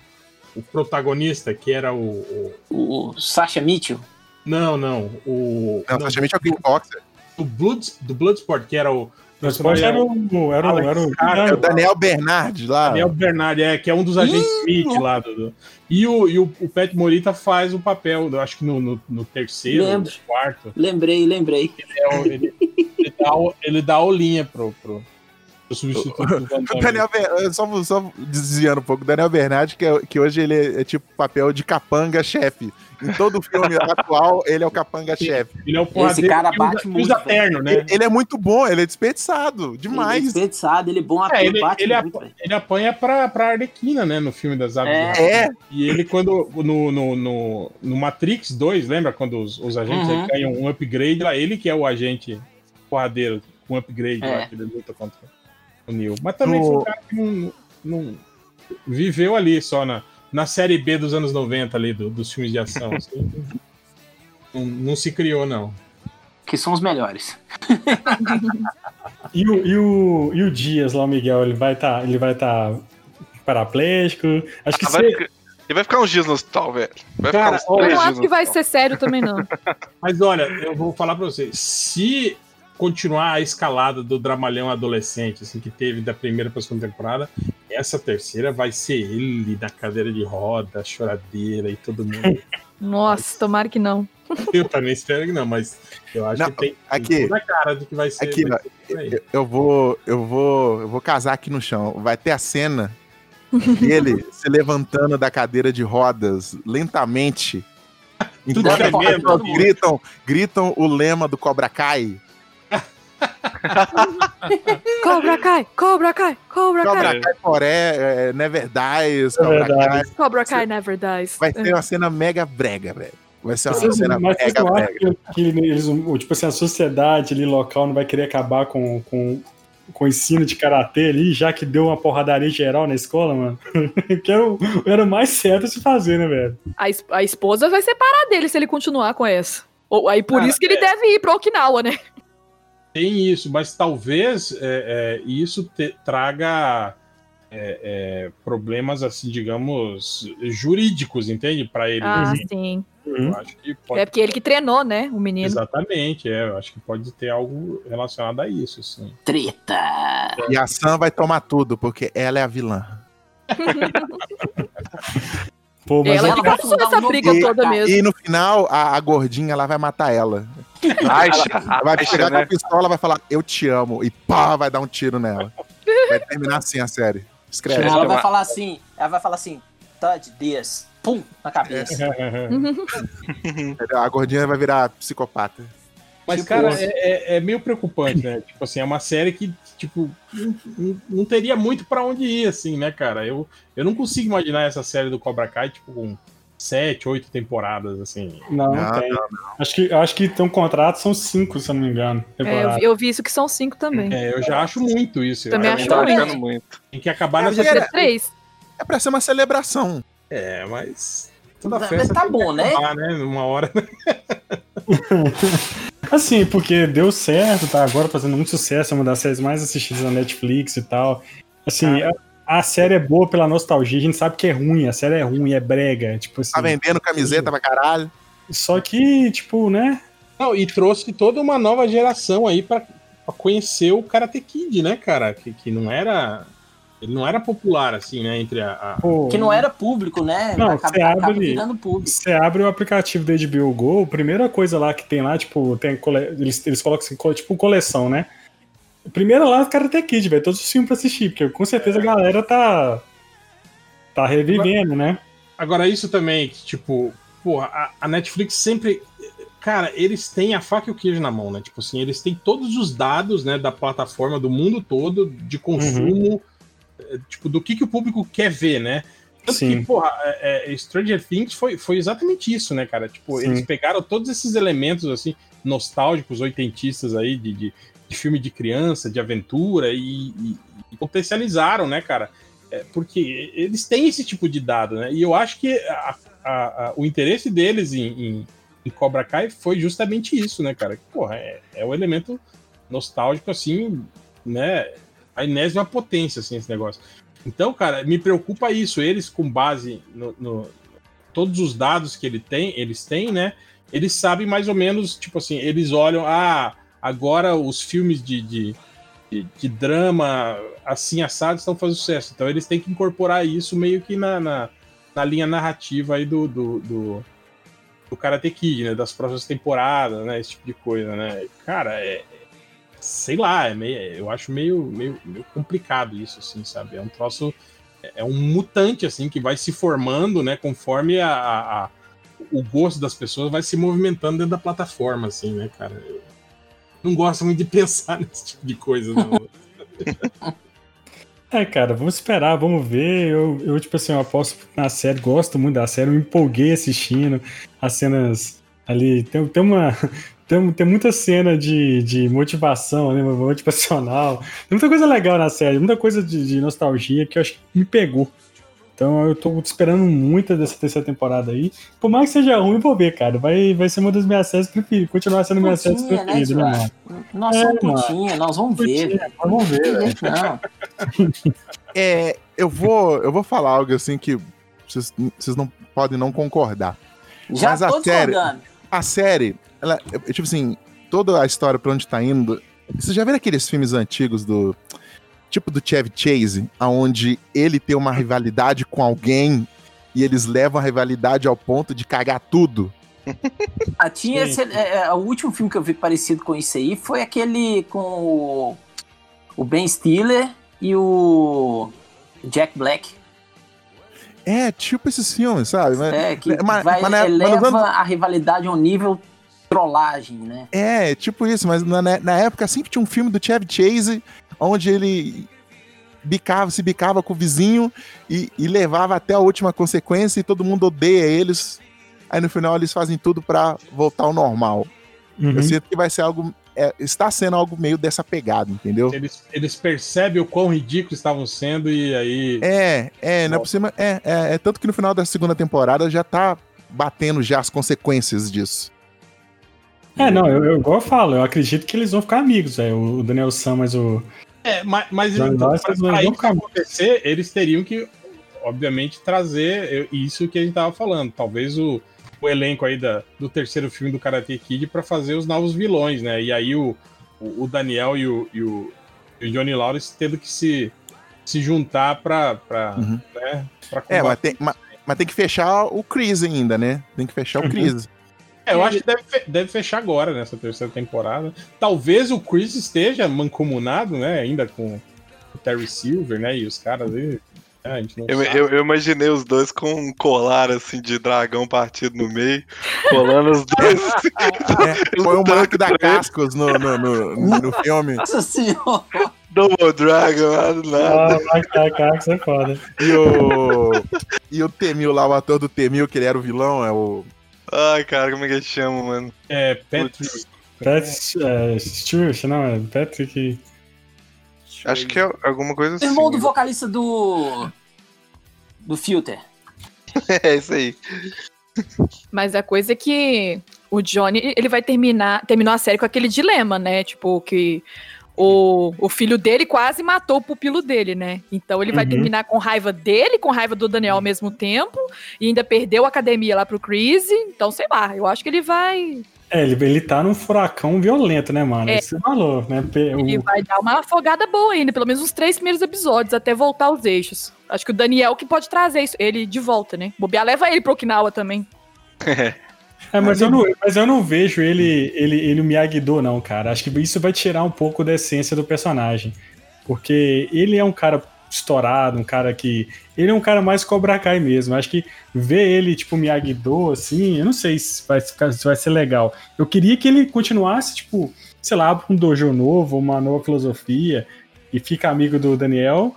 o protagonista, que era o. o- O, o Sasha Mitchell. não, não. O. Não, não, Sasha Mitchell é o kickboxer. do, Blood, do Bloodsport, que era o. O esporte era o. Era o. Era o Alex É o Daniel Bernard lá. Daniel Bernard, é, que é um dos agentes Smith lá do. do- E, o, e o, o Pet Morita faz o papel, eu acho que no, no, no terceiro, Lembro. no quarto. Lembrei, lembrei. é o- ele, ele dá, ele dá a olhinha pro, pro, O. Daniel Ber- só, só desviando um pouco, o Daniel Bernard, que, é- que hoje ele é, é tipo papel de capanga-chefe. Em todo filme atual, ele é o capanga-chefe. Ele é o porradeiro cara usa- bate que muito, usa terno, né? Ele, ele é muito bom, ele é desperdiçado. Ele é Demais. desperdiçado, ele é bom É, ele, bate ele, muito, apa- velho. ele apanha pra, pra Arlequina, né? No filme das aves. É. É, E ele, quando. No, no, no, no Matrix 2, lembra quando os, os agentes Uhum. ganham um upgrade lá? Ele que é o agente porradeiro com upgrade É. lá, que ele luta contra o Neo. Mas também No- foi um cara que não, não- viveu ali só na, na série B dos anos 90 ali, do- dos filmes de ação. assim. não, não se criou, não. Que são os melhores. E o, e, o, e o Dias lá, o Miguel, ele vai estar. ele vai estar paraplégico. Acho que Ah, vai ficar- ele vai ficar uns dias no hospital, velho. Vai Cara, ficar uns Eu não acho que vai ser sério também, não. Mas olha, eu vou falar pra vocês. Se continuar a escalada do dramalhão adolescente, assim, que teve da primeira pra segunda temporada, essa terceira vai ser ele na cadeira de roda, choradeira e todo mundo. Nossa, tomara que não. eu também espero que não, mas eu acho Não, que tem, aqui. toda a cara de que vai ser. Aqui, vai ser eu- vou, eu vou, eu vou casar aqui no chão. Vai ter a cena dele se levantando da cadeira de rodas lentamente. Enquanto gritam, gritam o lema do Cobra Kai. Cobra Kai, Cobra Kai, Cobra Kai. Cobra Kai Poré, é, Never Dies, É Cobra verdade. Kai. Cobra Kai never dies. Vai ser uma cena mega brega, velho. Vai ser uma Vocês, cena mas mega brega. que, que eles, tipo assim, a sociedade ali local não vai querer acabar com, com, com o ensino de karatê ali, já que deu uma porradaria geral na escola, mano? que era o, era o mais certo a se fazer, né, velho? A, es- a esposa vai separar dele se ele continuar com essa. Ou, aí por Cara, isso que ele deve ir pra Okinawa, né? Tem isso, mas talvez é, é, isso te- traga é, é, problemas, assim, digamos, jurídicos, entende? Pra ele. Ah, assim. sim. Uhum. Eu acho que pode É porque ele que treinou, né? O menino. Exatamente, é. Eu acho que pode ter algo relacionado a isso, sim. Treta. E a Sam vai tomar tudo, porque ela é a vilã. Pô, mas Ela causou fundar essa briga novo toda mesmo. E no final, a, a gordinha ela vai matar ela. Acha, Ela vai acha, chegar com né? a pistola, vai falar, eu te amo. E pá, vai dar um tiro nela. Vai terminar assim a série. Escreve. Ela vai falar assim, ela vai falar assim, touch this, pum, na cabeça. A gordinha vai virar psicopata. Mas, Tipo, cara, é, é- é meio preocupante, né? tipo assim, é uma série que, tipo, não, não- teria muito pra onde ir, assim, né, cara? Eu, eu não consigo imaginar essa série do Cobra Kai, tipo, com sete, oito temporadas, assim. Não, Não, tem. Acho que, eu acho que tem um contrato, são cinco, se eu não me engano. É, eu, eu vi isso que são cinco também. É, eu já acho muito isso. Eu Também acho Tá muito. achando muito. Tem que acabar É, nessa. Ter três. É pra ser uma celebração. É, mas. Toda Mas festa tá bom, né? acabar, né? Uma hora. Assim, porque deu certo, tá agora fazendo muito sucesso, é uma das séries mais assistidas na Netflix e tal. Assim, a série é boa pela nostalgia, a gente sabe que é ruim, a série é ruim, é brega, tipo assim. Tá vendendo camiseta pra caralho. Só que, tipo, né? Não, e trouxe toda uma nova geração aí pra, pra conhecer o Karate Kid, né, cara? Que, que não era. Ele não era popular, assim, né? Entre a. a- Pô, Que não era público, né? Não, acaba, você abre acaba ali. virando público. Você abre o aplicativo da HBO Go, a primeira coisa lá que tem lá, tipo, tem cole... eles, eles colocam assim, tipo coleção, né? A primeira lá, tem Kid, velho, todos os filmes pra assistir, porque com certeza a galera tá. tá revivendo, né? Agora, isso também, que, tipo, porra, a, a Netflix sempre. Cara, eles têm a faca e o queijo na mão, né? Tipo assim, eles têm todos os dados, né, da plataforma do mundo todo, de consumo, eh, tipo, do que, que o público quer ver, né? Tanto Sim. que, porra, é, é, Stranger Things foi, foi exatamente isso, né, cara? Tipo, Sim. eles pegaram todos esses elementos, assim, nostálgicos, oitentistas aí, de, de, de filme de criança, de aventura, e, e- e potencializaram, né, cara? É, porque eles têm esse tipo de dado, né? E eu acho que a- a- a- o interesse deles em, em- em Cobra Kai foi justamente isso, né, cara? Porra, é, é o elemento nostálgico, assim, né? A enésima potência, assim, esse negócio. Então, cara, me preocupa isso. Eles, com base no, no- todos os dados que ele tem, eles têm, né? Eles sabem mais ou menos, tipo assim, eles olham, ah, agora os filmes de, de, de, de drama assim assado estão fazendo sucesso. Então eles têm que incorporar isso meio que na, na, na linha narrativa aí do, do, do, do Karate Kid, né? Das próximas temporadas, né? Esse tipo de coisa, né? Cara, é. Sei lá, é meio, eu acho meio, meio, meio complicado isso, assim, sabe? É um troço. É um mutante, assim, que vai se formando, né? Conforme a, a- a- o gosto das pessoas vai se movimentando dentro da plataforma, assim, né, cara? Eu não gosto muito de pensar nesse tipo de coisa, não. É, cara, vamos esperar, vamos ver. Eu, eu, tipo assim, eu aposto na série, gosto muito da série, eu me empolguei assistindo as cenas ali. Tem, tem uma. Tem, tem muita cena de, de motivação, né? Motivacional. Tem muita coisa legal na série, muita coisa de, de nostalgia que eu acho que me pegou. Então eu tô esperando muito dessa terceira temporada aí. Por mais que seja ruim, eu vou ver, cara. Vai, vai ser uma das minhas séries preferidas. Continuar sendo minha série Putinha, né, preferida, né, mano? Nós É, somos putinha, nós vamos ver. Putinha, Vamos ver, velho. Não, É, eu vou, eu vou falar algo assim que vocês, vocês não podem não concordar. já Mas a tô série-. A série, ela, tipo assim, toda a história pra onde tá indo. Vocês já viram aqueles filmes antigos do. Tipo do Chevy Chase, aonde ele tem uma rivalidade com alguém e eles levam a rivalidade ao ponto de cagar tudo. Ah, tinha esse, é, é, o último filme que eu vi parecido com isso aí foi aquele com o, o Ben Stiller e o Jack Black. É, tipo esses filmes, sabe? Mas- É, que mas- vai, mas na- eleva mas a rivalidade a um nível trollagem, né? É, tipo isso, mas na, na época sempre tinha um filme do Chevy Chase onde ele bicava, se bicava com o vizinho e, e levava até a última consequência e todo mundo odeia eles. Aí no final eles fazem tudo pra voltar ao normal. Uhum. Eu sinto que vai ser algo. é, está sendo algo meio dessa pegada, entendeu? Eles, eles percebem o quão ridículos estavam sendo e aí. É, é, não é por cima. É, é, é tanto que no final da segunda temporada já tá batendo já as consequências disso. É, não, eu, eu igual eu falo, eu acredito que eles vão ficar amigos, velho. O Daniel Sam, mas o, É, mas, mas então, fazemos pra um isso acontecer, eles teriam que, obviamente, trazer eu- isso que a gente tava falando. Talvez o, o elenco aí da, do terceiro filme do Karate Kid pra fazer os novos vilões, né? E aí o, o, o Daniel e o, e, o, e o Johnny Lawrence tendo que se, se juntar pra, Uhum. né, pra É, mas tem, ma- mas tem que fechar o Chris ainda, né? Tem que fechar o Chris. É, eu acho que deve, deve fechar agora, nessa terceira temporada. Talvez o Chris esteja mancomunado, né? Ainda com o Terry Silver, né? E os caras aí. né, não Eu, eu, eu imaginei os dois com um colar assim de dragão partido no meio, colando os dois. É, Põe o manto da Cascos no, no, no, no filme. Nossa senhora! Double Dragon, nada. Ah, é foda. E o. E o Temil lá, o ator do Temil, que ele era o vilão, é o. Ai, cara, como é que ele chama, mano? É, Patrick. Putz, Pat é, Stewart, não, é Patrick. acho que é alguma coisa assim. Irmão do vocalista do. Do Filter. É isso aí. Mas a coisa é que o Johnny, ele vai terminar, terminou a série com aquele dilema, né? Tipo, que o, o filho dele quase matou o pupilo dele, né? Então ele vai Uhum. terminar com raiva dele, com raiva do Daniel ao mesmo tempo, e ainda perdeu a academia lá pro Chris. Então, sei lá, eu acho que ele vai. É, ele, ele tá num furacão violento, né, mano? É. Isso você falou, né? Ele o- vai dar uma afogada boa ainda, pelo menos uns três primeiros episódios, até voltar aos eixos. Acho que o Daniel que pode trazer isso, ele de volta, né? Bobear leva ele pro Okinawa também. É, mas eu, não, mas eu não vejo ele, ele, ele o Miyagi-Do, não, cara. Acho que isso vai tirar um pouco da essência do personagem. Porque ele é um cara estourado, um cara que. Ele é um cara mais Cobra Kai mesmo. Acho que ver ele, tipo, Miyagi-Do, assim, eu não sei se vai, ficar- se vai ser legal. Eu queria que ele continuasse, tipo, sei lá, um dojo novo, uma nova filosofia, e fica amigo do Daniel.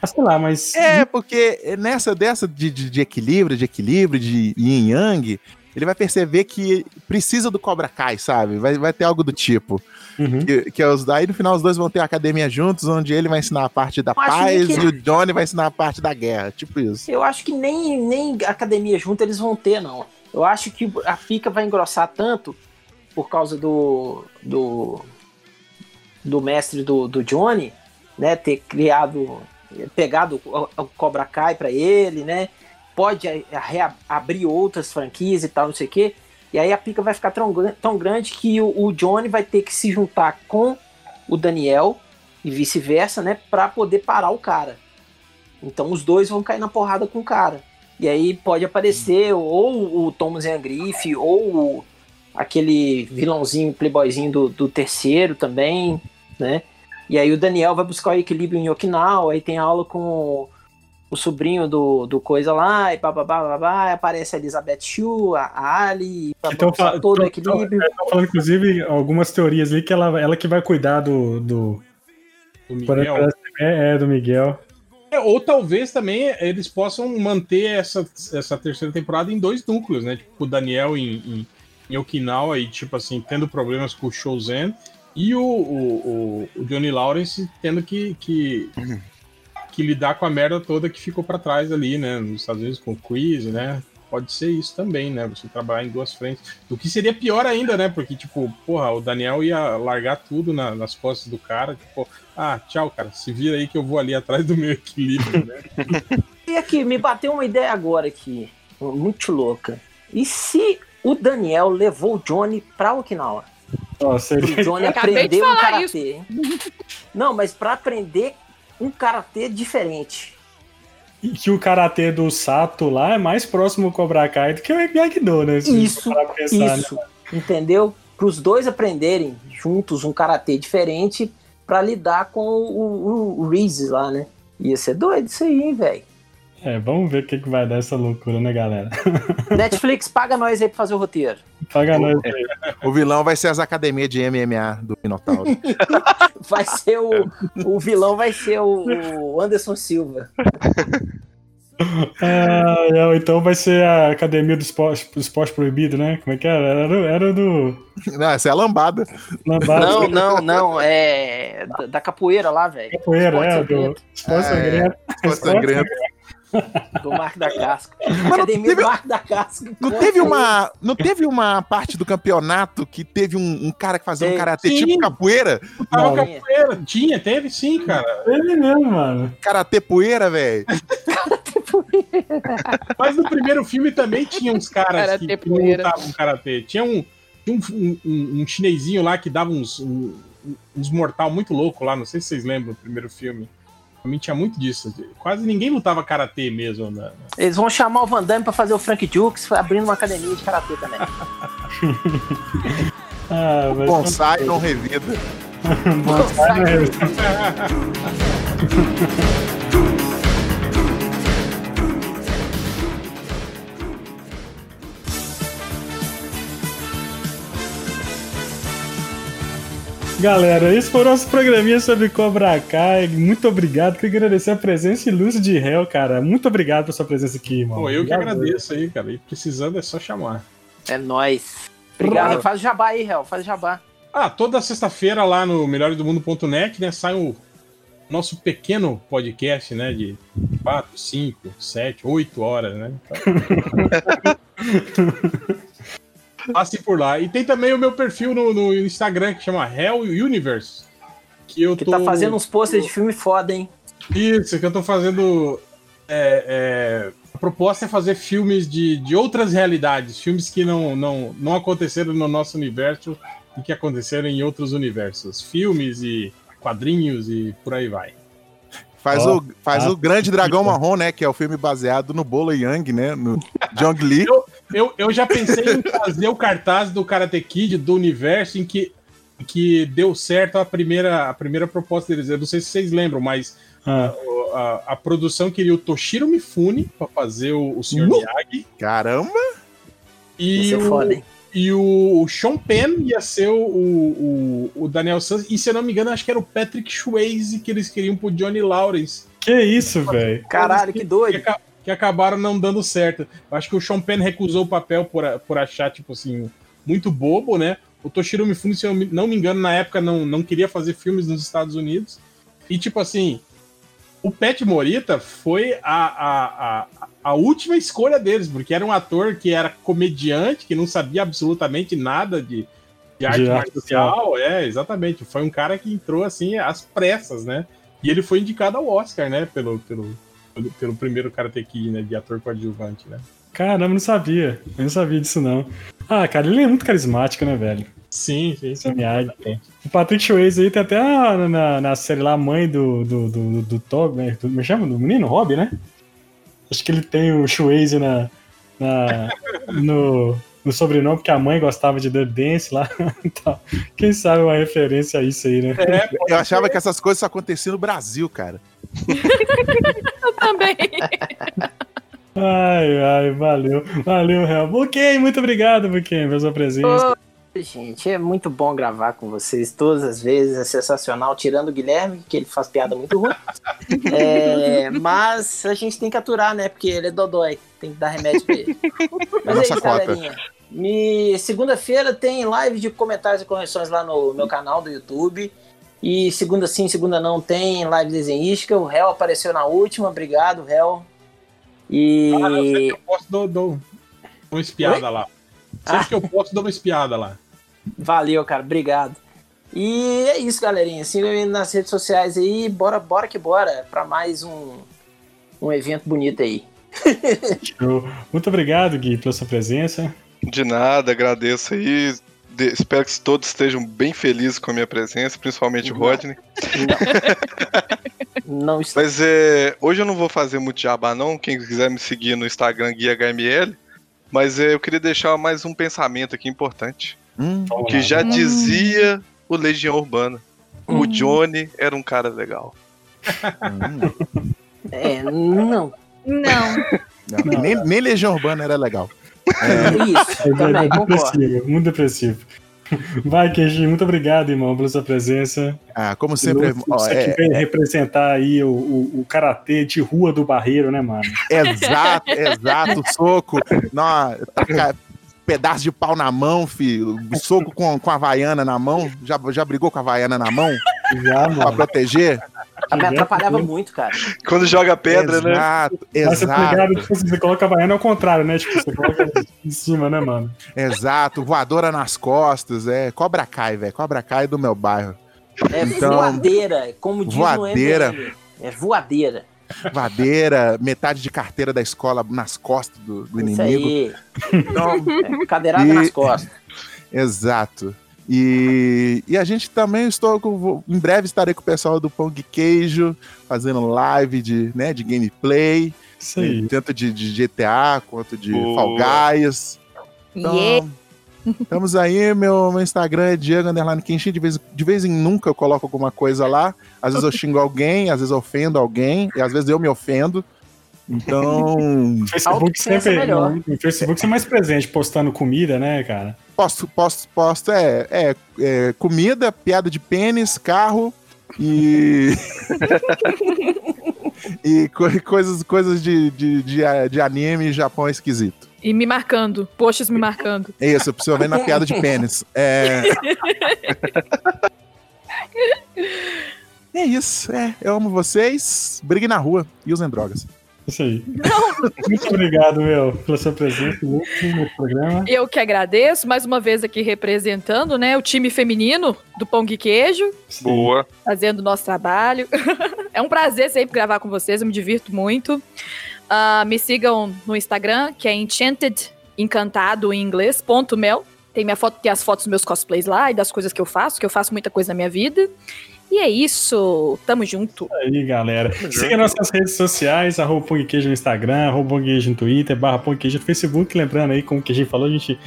Mas sei lá, mas. É, porque nessa dessa de, de, de equilíbrio, de equilíbrio, de yin yang, ele vai perceber que precisa do Cobra Kai, sabe? Vai, vai ter algo do tipo. Uhum. Que, que é os, aí no final os dois vão ter a academia juntos, onde ele vai ensinar a parte da Eu paz que- e o Johnny vai ensinar a parte da guerra. Tipo isso. Eu acho que nem, nem academia junto eles vão ter, não. Eu acho que a pica vai engrossar tanto por causa do. do. do mestre do, do Johnny, né? Ter criado. pegado o, o Cobra Kai pra ele, né? Pode reabrir outras franquias e tal, não sei o quê. E aí a pica vai ficar tão, tão grande que o, o Johnny vai ter que se juntar com o Daniel e vice-versa, né? Pra poder parar o cara. Então os dois vão cair na porrada com o cara. E aí pode aparecer ou o Thomas Griff, ou o- aquele vilãozinho, playboyzinho do, do terceiro também, né? E aí o Daniel vai buscar o equilíbrio em Okinawa, aí tem aula com o, sobrinho do, do coisa lá, e bababá, babá, aparece a Elizabeth Shue, a, Ali, Então, fa- todo o tô- equilíbrio. Tô falando, inclusive, algumas teorias ali que ela, ela que vai cuidar do. do do Miguel. é, é, do Miguel. É, ou talvez também eles possam manter essa, essa terceira temporada em dois núcleos, né? Tipo, o Daniel em, em, em Okinawa e, tipo assim, tendo problemas com o Shouzen e o, o, o, o Johnny Lawrence tendo que, que, que lidar com a merda toda que ficou pra trás ali, né? Nos Estados Unidos com o Chris, né? Pode ser isso também, né? Você trabalhar em duas frentes. O que seria pior ainda, né? Porque, tipo, porra, o Daniel ia largar tudo na- nas costas do cara. Tipo, ah, tchau, cara. Se vira aí que eu vou ali atrás do meu equilíbrio, né? E aqui, me bateu uma ideia agora aqui, muito louca. E se o Daniel levou o Johnny pra Okinawa? Ó, O seria, Johnny Eu acabei aprender de um karatê. Não, mas pra aprender um karatê diferente. e que o karatê do Sato lá é mais próximo ao Cobra Kai do que o Miyagi-Do, né? Se Isso, pensar, né? Isso, entendeu? Para os dois aprenderem juntos um karatê diferente pra lidar com o, o, o Reese lá, né? Ia ser doido isso aí, hein, velho. É, vamos ver o que, que vai dar essa loucura, né, galera? Netflix, paga nós aí pra fazer o roteiro. Paga nós aí. O vilão vai ser as academias de MMA do Minotauro. Vai ser o. O vilão vai ser o, o Anderson Silva. Ah, é, então vai ser a academia do esporte, esporte proibido, né? Como é que era? Era, do- era do. Não, essa é a lambada. Lambada, Não, não, não. É. Da, da capoeira lá, velho. capoeira, Esporte é, do esporte é. sangrento. Ficou sangrento. Do Marco da Casca. não Academia teve- do Marco da Casca. Não teve uma, não teve uma parte do campeonato que teve um, um cara que fazia um karatê Sim. tipo capoeira? Não. capoeira. Tinha, teve sim, cara. Ele mesmo, mano. Karatê poeira, velho. Mas no primeiro filme também tinha uns caras Karatê que, que lutavam karatê. Tinha um, tinha um, um, um- um chinesinho lá que dava uns, um- uns mortal muito louco lá. Não sei se vocês lembram do primeiro filme. Também tinha muito disso. Quase ninguém lutava karatê mesmo. Né? Eles vão chamar o Van Damme pra fazer o Frank Dukes, abrindo uma academia de karatê também. Ah, mas Bonsai não revida. Bonsai não é- Galera, esse foi o nosso programinha sobre Cobra Kai. Muito obrigado. Queria agradecer a presença ilustre de Hell, cara. Muito obrigado pela sua presença aqui, irmão. Pô, eu que agradeço aí, cara. E precisando é só chamar. É nóis. Obrigado. Faz o jabá aí, Hel. Faz o jabá. Ah, toda sexta-feira lá no melhoresdomundo.net, né, sai o nosso pequeno podcast, né, de 4, 5, 7, 8 horas, né? Passe por lá. E tem também o meu perfil no, no Instagram que chama Hell Universe. Que eu Que tô... tá fazendo uns posters de filme foda, hein? Isso, que eu tô fazendo. é, é, a proposta é fazer filmes de, de outras realidades, filmes que não, não, não aconteceram no nosso universo e que aconteceram em outros universos. Filmes e quadrinhos e por aí vai. Faz, Ó, o, faz ah, o Grande Dragão. Marrom, né? Que é o filme baseado no Bolo Yang, né? No Jong Lee. Eu, eu já pensei em fazer o cartaz do Karate Kid do universo em que, que deu certo a primeira, a primeira proposta deles. Eu não sei se vocês lembram, mas Ah, o- a, a produção queria o Toshiro Mifune para fazer o, o Sr. Uh! Miyagi. Caramba! E o, foda, hein? E o, o Sean Penn ia ser o, o, o Daniel Santos. E se eu não me engano, acho que era o Patrick Swayze que eles queriam pro Johnny Lawrence. que isso, velho? Caralho, Que, doido. Que acabaram não dando certo. Eu acho que o Sean Penn recusou o papel por, por achar, tipo assim, muito bobo, né? O Toshiro Mifune, se eu não me engano, na época não, não queria fazer filmes nos Estados Unidos. E, tipo assim, o Pat Morita foi a, a, a, a última escolha deles, porque era um ator que era comediante, que não sabia absolutamente nada de, de arte arte marcial. É, exatamente. Foi um cara que entrou, assim, às pressas, né? E ele foi indicado ao Oscar, né? Pelo, pelo, pelo, pelo primeiro Karate Kid, né? De ator coadjuvante, né? Caramba, não sabia. Eu não sabia disso, não. Ah, cara, ele é muito carismático, né, velho? Sim, sim, Miyagi. O Patrick Swayze aí tem até na, na, na série lá, a mãe do, do, do, do Toby, né? Do, como chama? Do menino? Rob, né? Acho que ele tem o Swayze na, na, no, no sobrenome, porque a mãe gostava de Dirty Dance lá. Então, quem sabe uma referência a isso aí, né? É, Eu achava que essas coisas só aconteciam no Brasil, cara. Eu também. Ai, ai, valeu. Valeu, Real. Ok, muito obrigado, Buquem, pela sua presença. Ô, gente, é muito bom gravar com vocês todas as vezes, é sensacional, tirando o Guilherme, que ele faz piada muito ruim. É, mas a gente tem que aturar, né? Porque ele é dodói, tem que dar remédio pra ele. Mas é nossa isso, cota. galerinha. Me... Segunda-feira tem live de comentários e correções lá no meu canal do YouTube. E segunda sim, segunda não tem live desenhística. O Hel apareceu na última, obrigado, Hel. E. Ah, eu sei que eu posso um- uma espiada lá. Sempre Ah. que eu posso dar uma espiada lá. Valeu, cara. Obrigado. E é isso, galerinha. Sigam aí nas redes sociais aí. Bora, bora que bora. Pra mais um, um evento bonito aí. Show. Muito obrigado, Gui, pela sua presença. De nada, agradeço aí. De- espero que todos estejam bem felizes com a minha presença, principalmente o Não. Rodney. Não está. Mas é, hoje eu não vou fazer muito jabá, não. Quem quiser me seguir no Instagram, GuiaHML. Mas é, eu queria deixar mais um pensamento aqui importante. Hum, Que já Hum. dizia o Legião Urbana. O Hum. Johnny era um cara legal. hum. É, não. Não. Não, nem, nem Legião Urbana era legal. Isso, É, também, é concordo. depressivo, muito depressivo. Vai, Keiji, muito obrigado, irmão, pela sua presença. Ah, como sempre, Você é, que veio representar aí o, o, o karatê de rua do Barreiro, né, mano? exato, exato, soco, taca pedaço de pau na mão, filho, soco com, com a vaiana na mão, já, já brigou com a vaiana na mão Já, pra mano. proteger? Me atrapalhava muito, cara. Quando joga pedra, né? exato, Mas você tá Exato, tipo, assim, você coloca a baiana ao contrário, né? Tipo, você coloca em cima, né, mano? exato. Voadora nas costas, é. Cobra Kai, velho. Cobra Kai do meu bairro. É Então, voadeira, como diz voadeira. no ML. É voadeira. Vadeira, metade de carteira da escola nas costas do, do Isso inimigo. aí. Então, É, cadeirada E- nas costas. Exato. E, e a gente também estou com, em breve estarei com o pessoal do Pão de Queijo fazendo live de, né, de gameplay, Isso aí. tanto de, de GTA quanto de Boa. Fall Guys. Então, Yeah. Estamos aí, meu, meu Instagram é Diego Underline Kenshin, de vez, de vez em nunca eu coloco alguma coisa lá. Às vezes eu xingo alguém, às vezes eu ofendo alguém, e às vezes eu me ofendo. Então, O Facebook sempre. é melhor. No, no Facebook você é mais presente, postando comida, né, cara? Posto, posto, posto é, é, é comida, piada de pênis, carro e. e co- coisas, coisas de, de, de, de anime Japão esquisito. E me marcando, posts me marcando. É isso, principalmente na piada de pênis. É... é isso, é. Eu amo vocês. Brigue na rua e usem drogas. Isso aí. Muito obrigado, meu, pela sua presença no programa. Eu que agradeço, mais uma vez aqui representando, né, o time feminino do Pão de Queijo, Boa. fazendo o nosso trabalho. é um prazer sempre gravar com vocês, eu me divirto muito. Ah, me sigam no Instagram, que é Enchanted Encantado em inglês, ponto mel. Tem minha foto, tem as fotos dos meus cosplays lá e das coisas que eu faço, que eu faço muita coisa na minha vida. E é isso, tamo junto. aí, galera. Siga nossas redes sociais, arroba de Queijo no Instagram, arroba de Queijo no Twitter, barra de Queijo no Facebook. Lembrando aí, como que a gente falou, a gente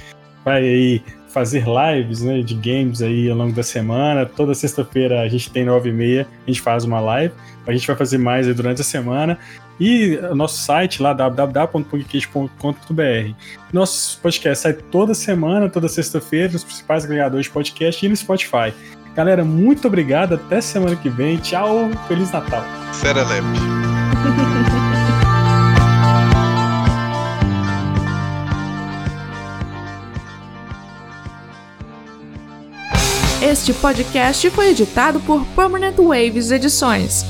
vai aí fazer lives né, de games aí ao longo da semana. Toda sexta-feira a gente tem nove e meia, a gente faz uma live. A gente vai fazer mais aí durante a semana. E o nosso site lá, www.podcast.com.br. Nosso podcast sai toda semana, toda sexta-feira, nos principais agregadores de podcast e no Spotify. Galera, muito obrigado. Até semana que vem. Tchau. Feliz Natal. Serelepe. Este podcast foi editado por Permanent Waves Edições.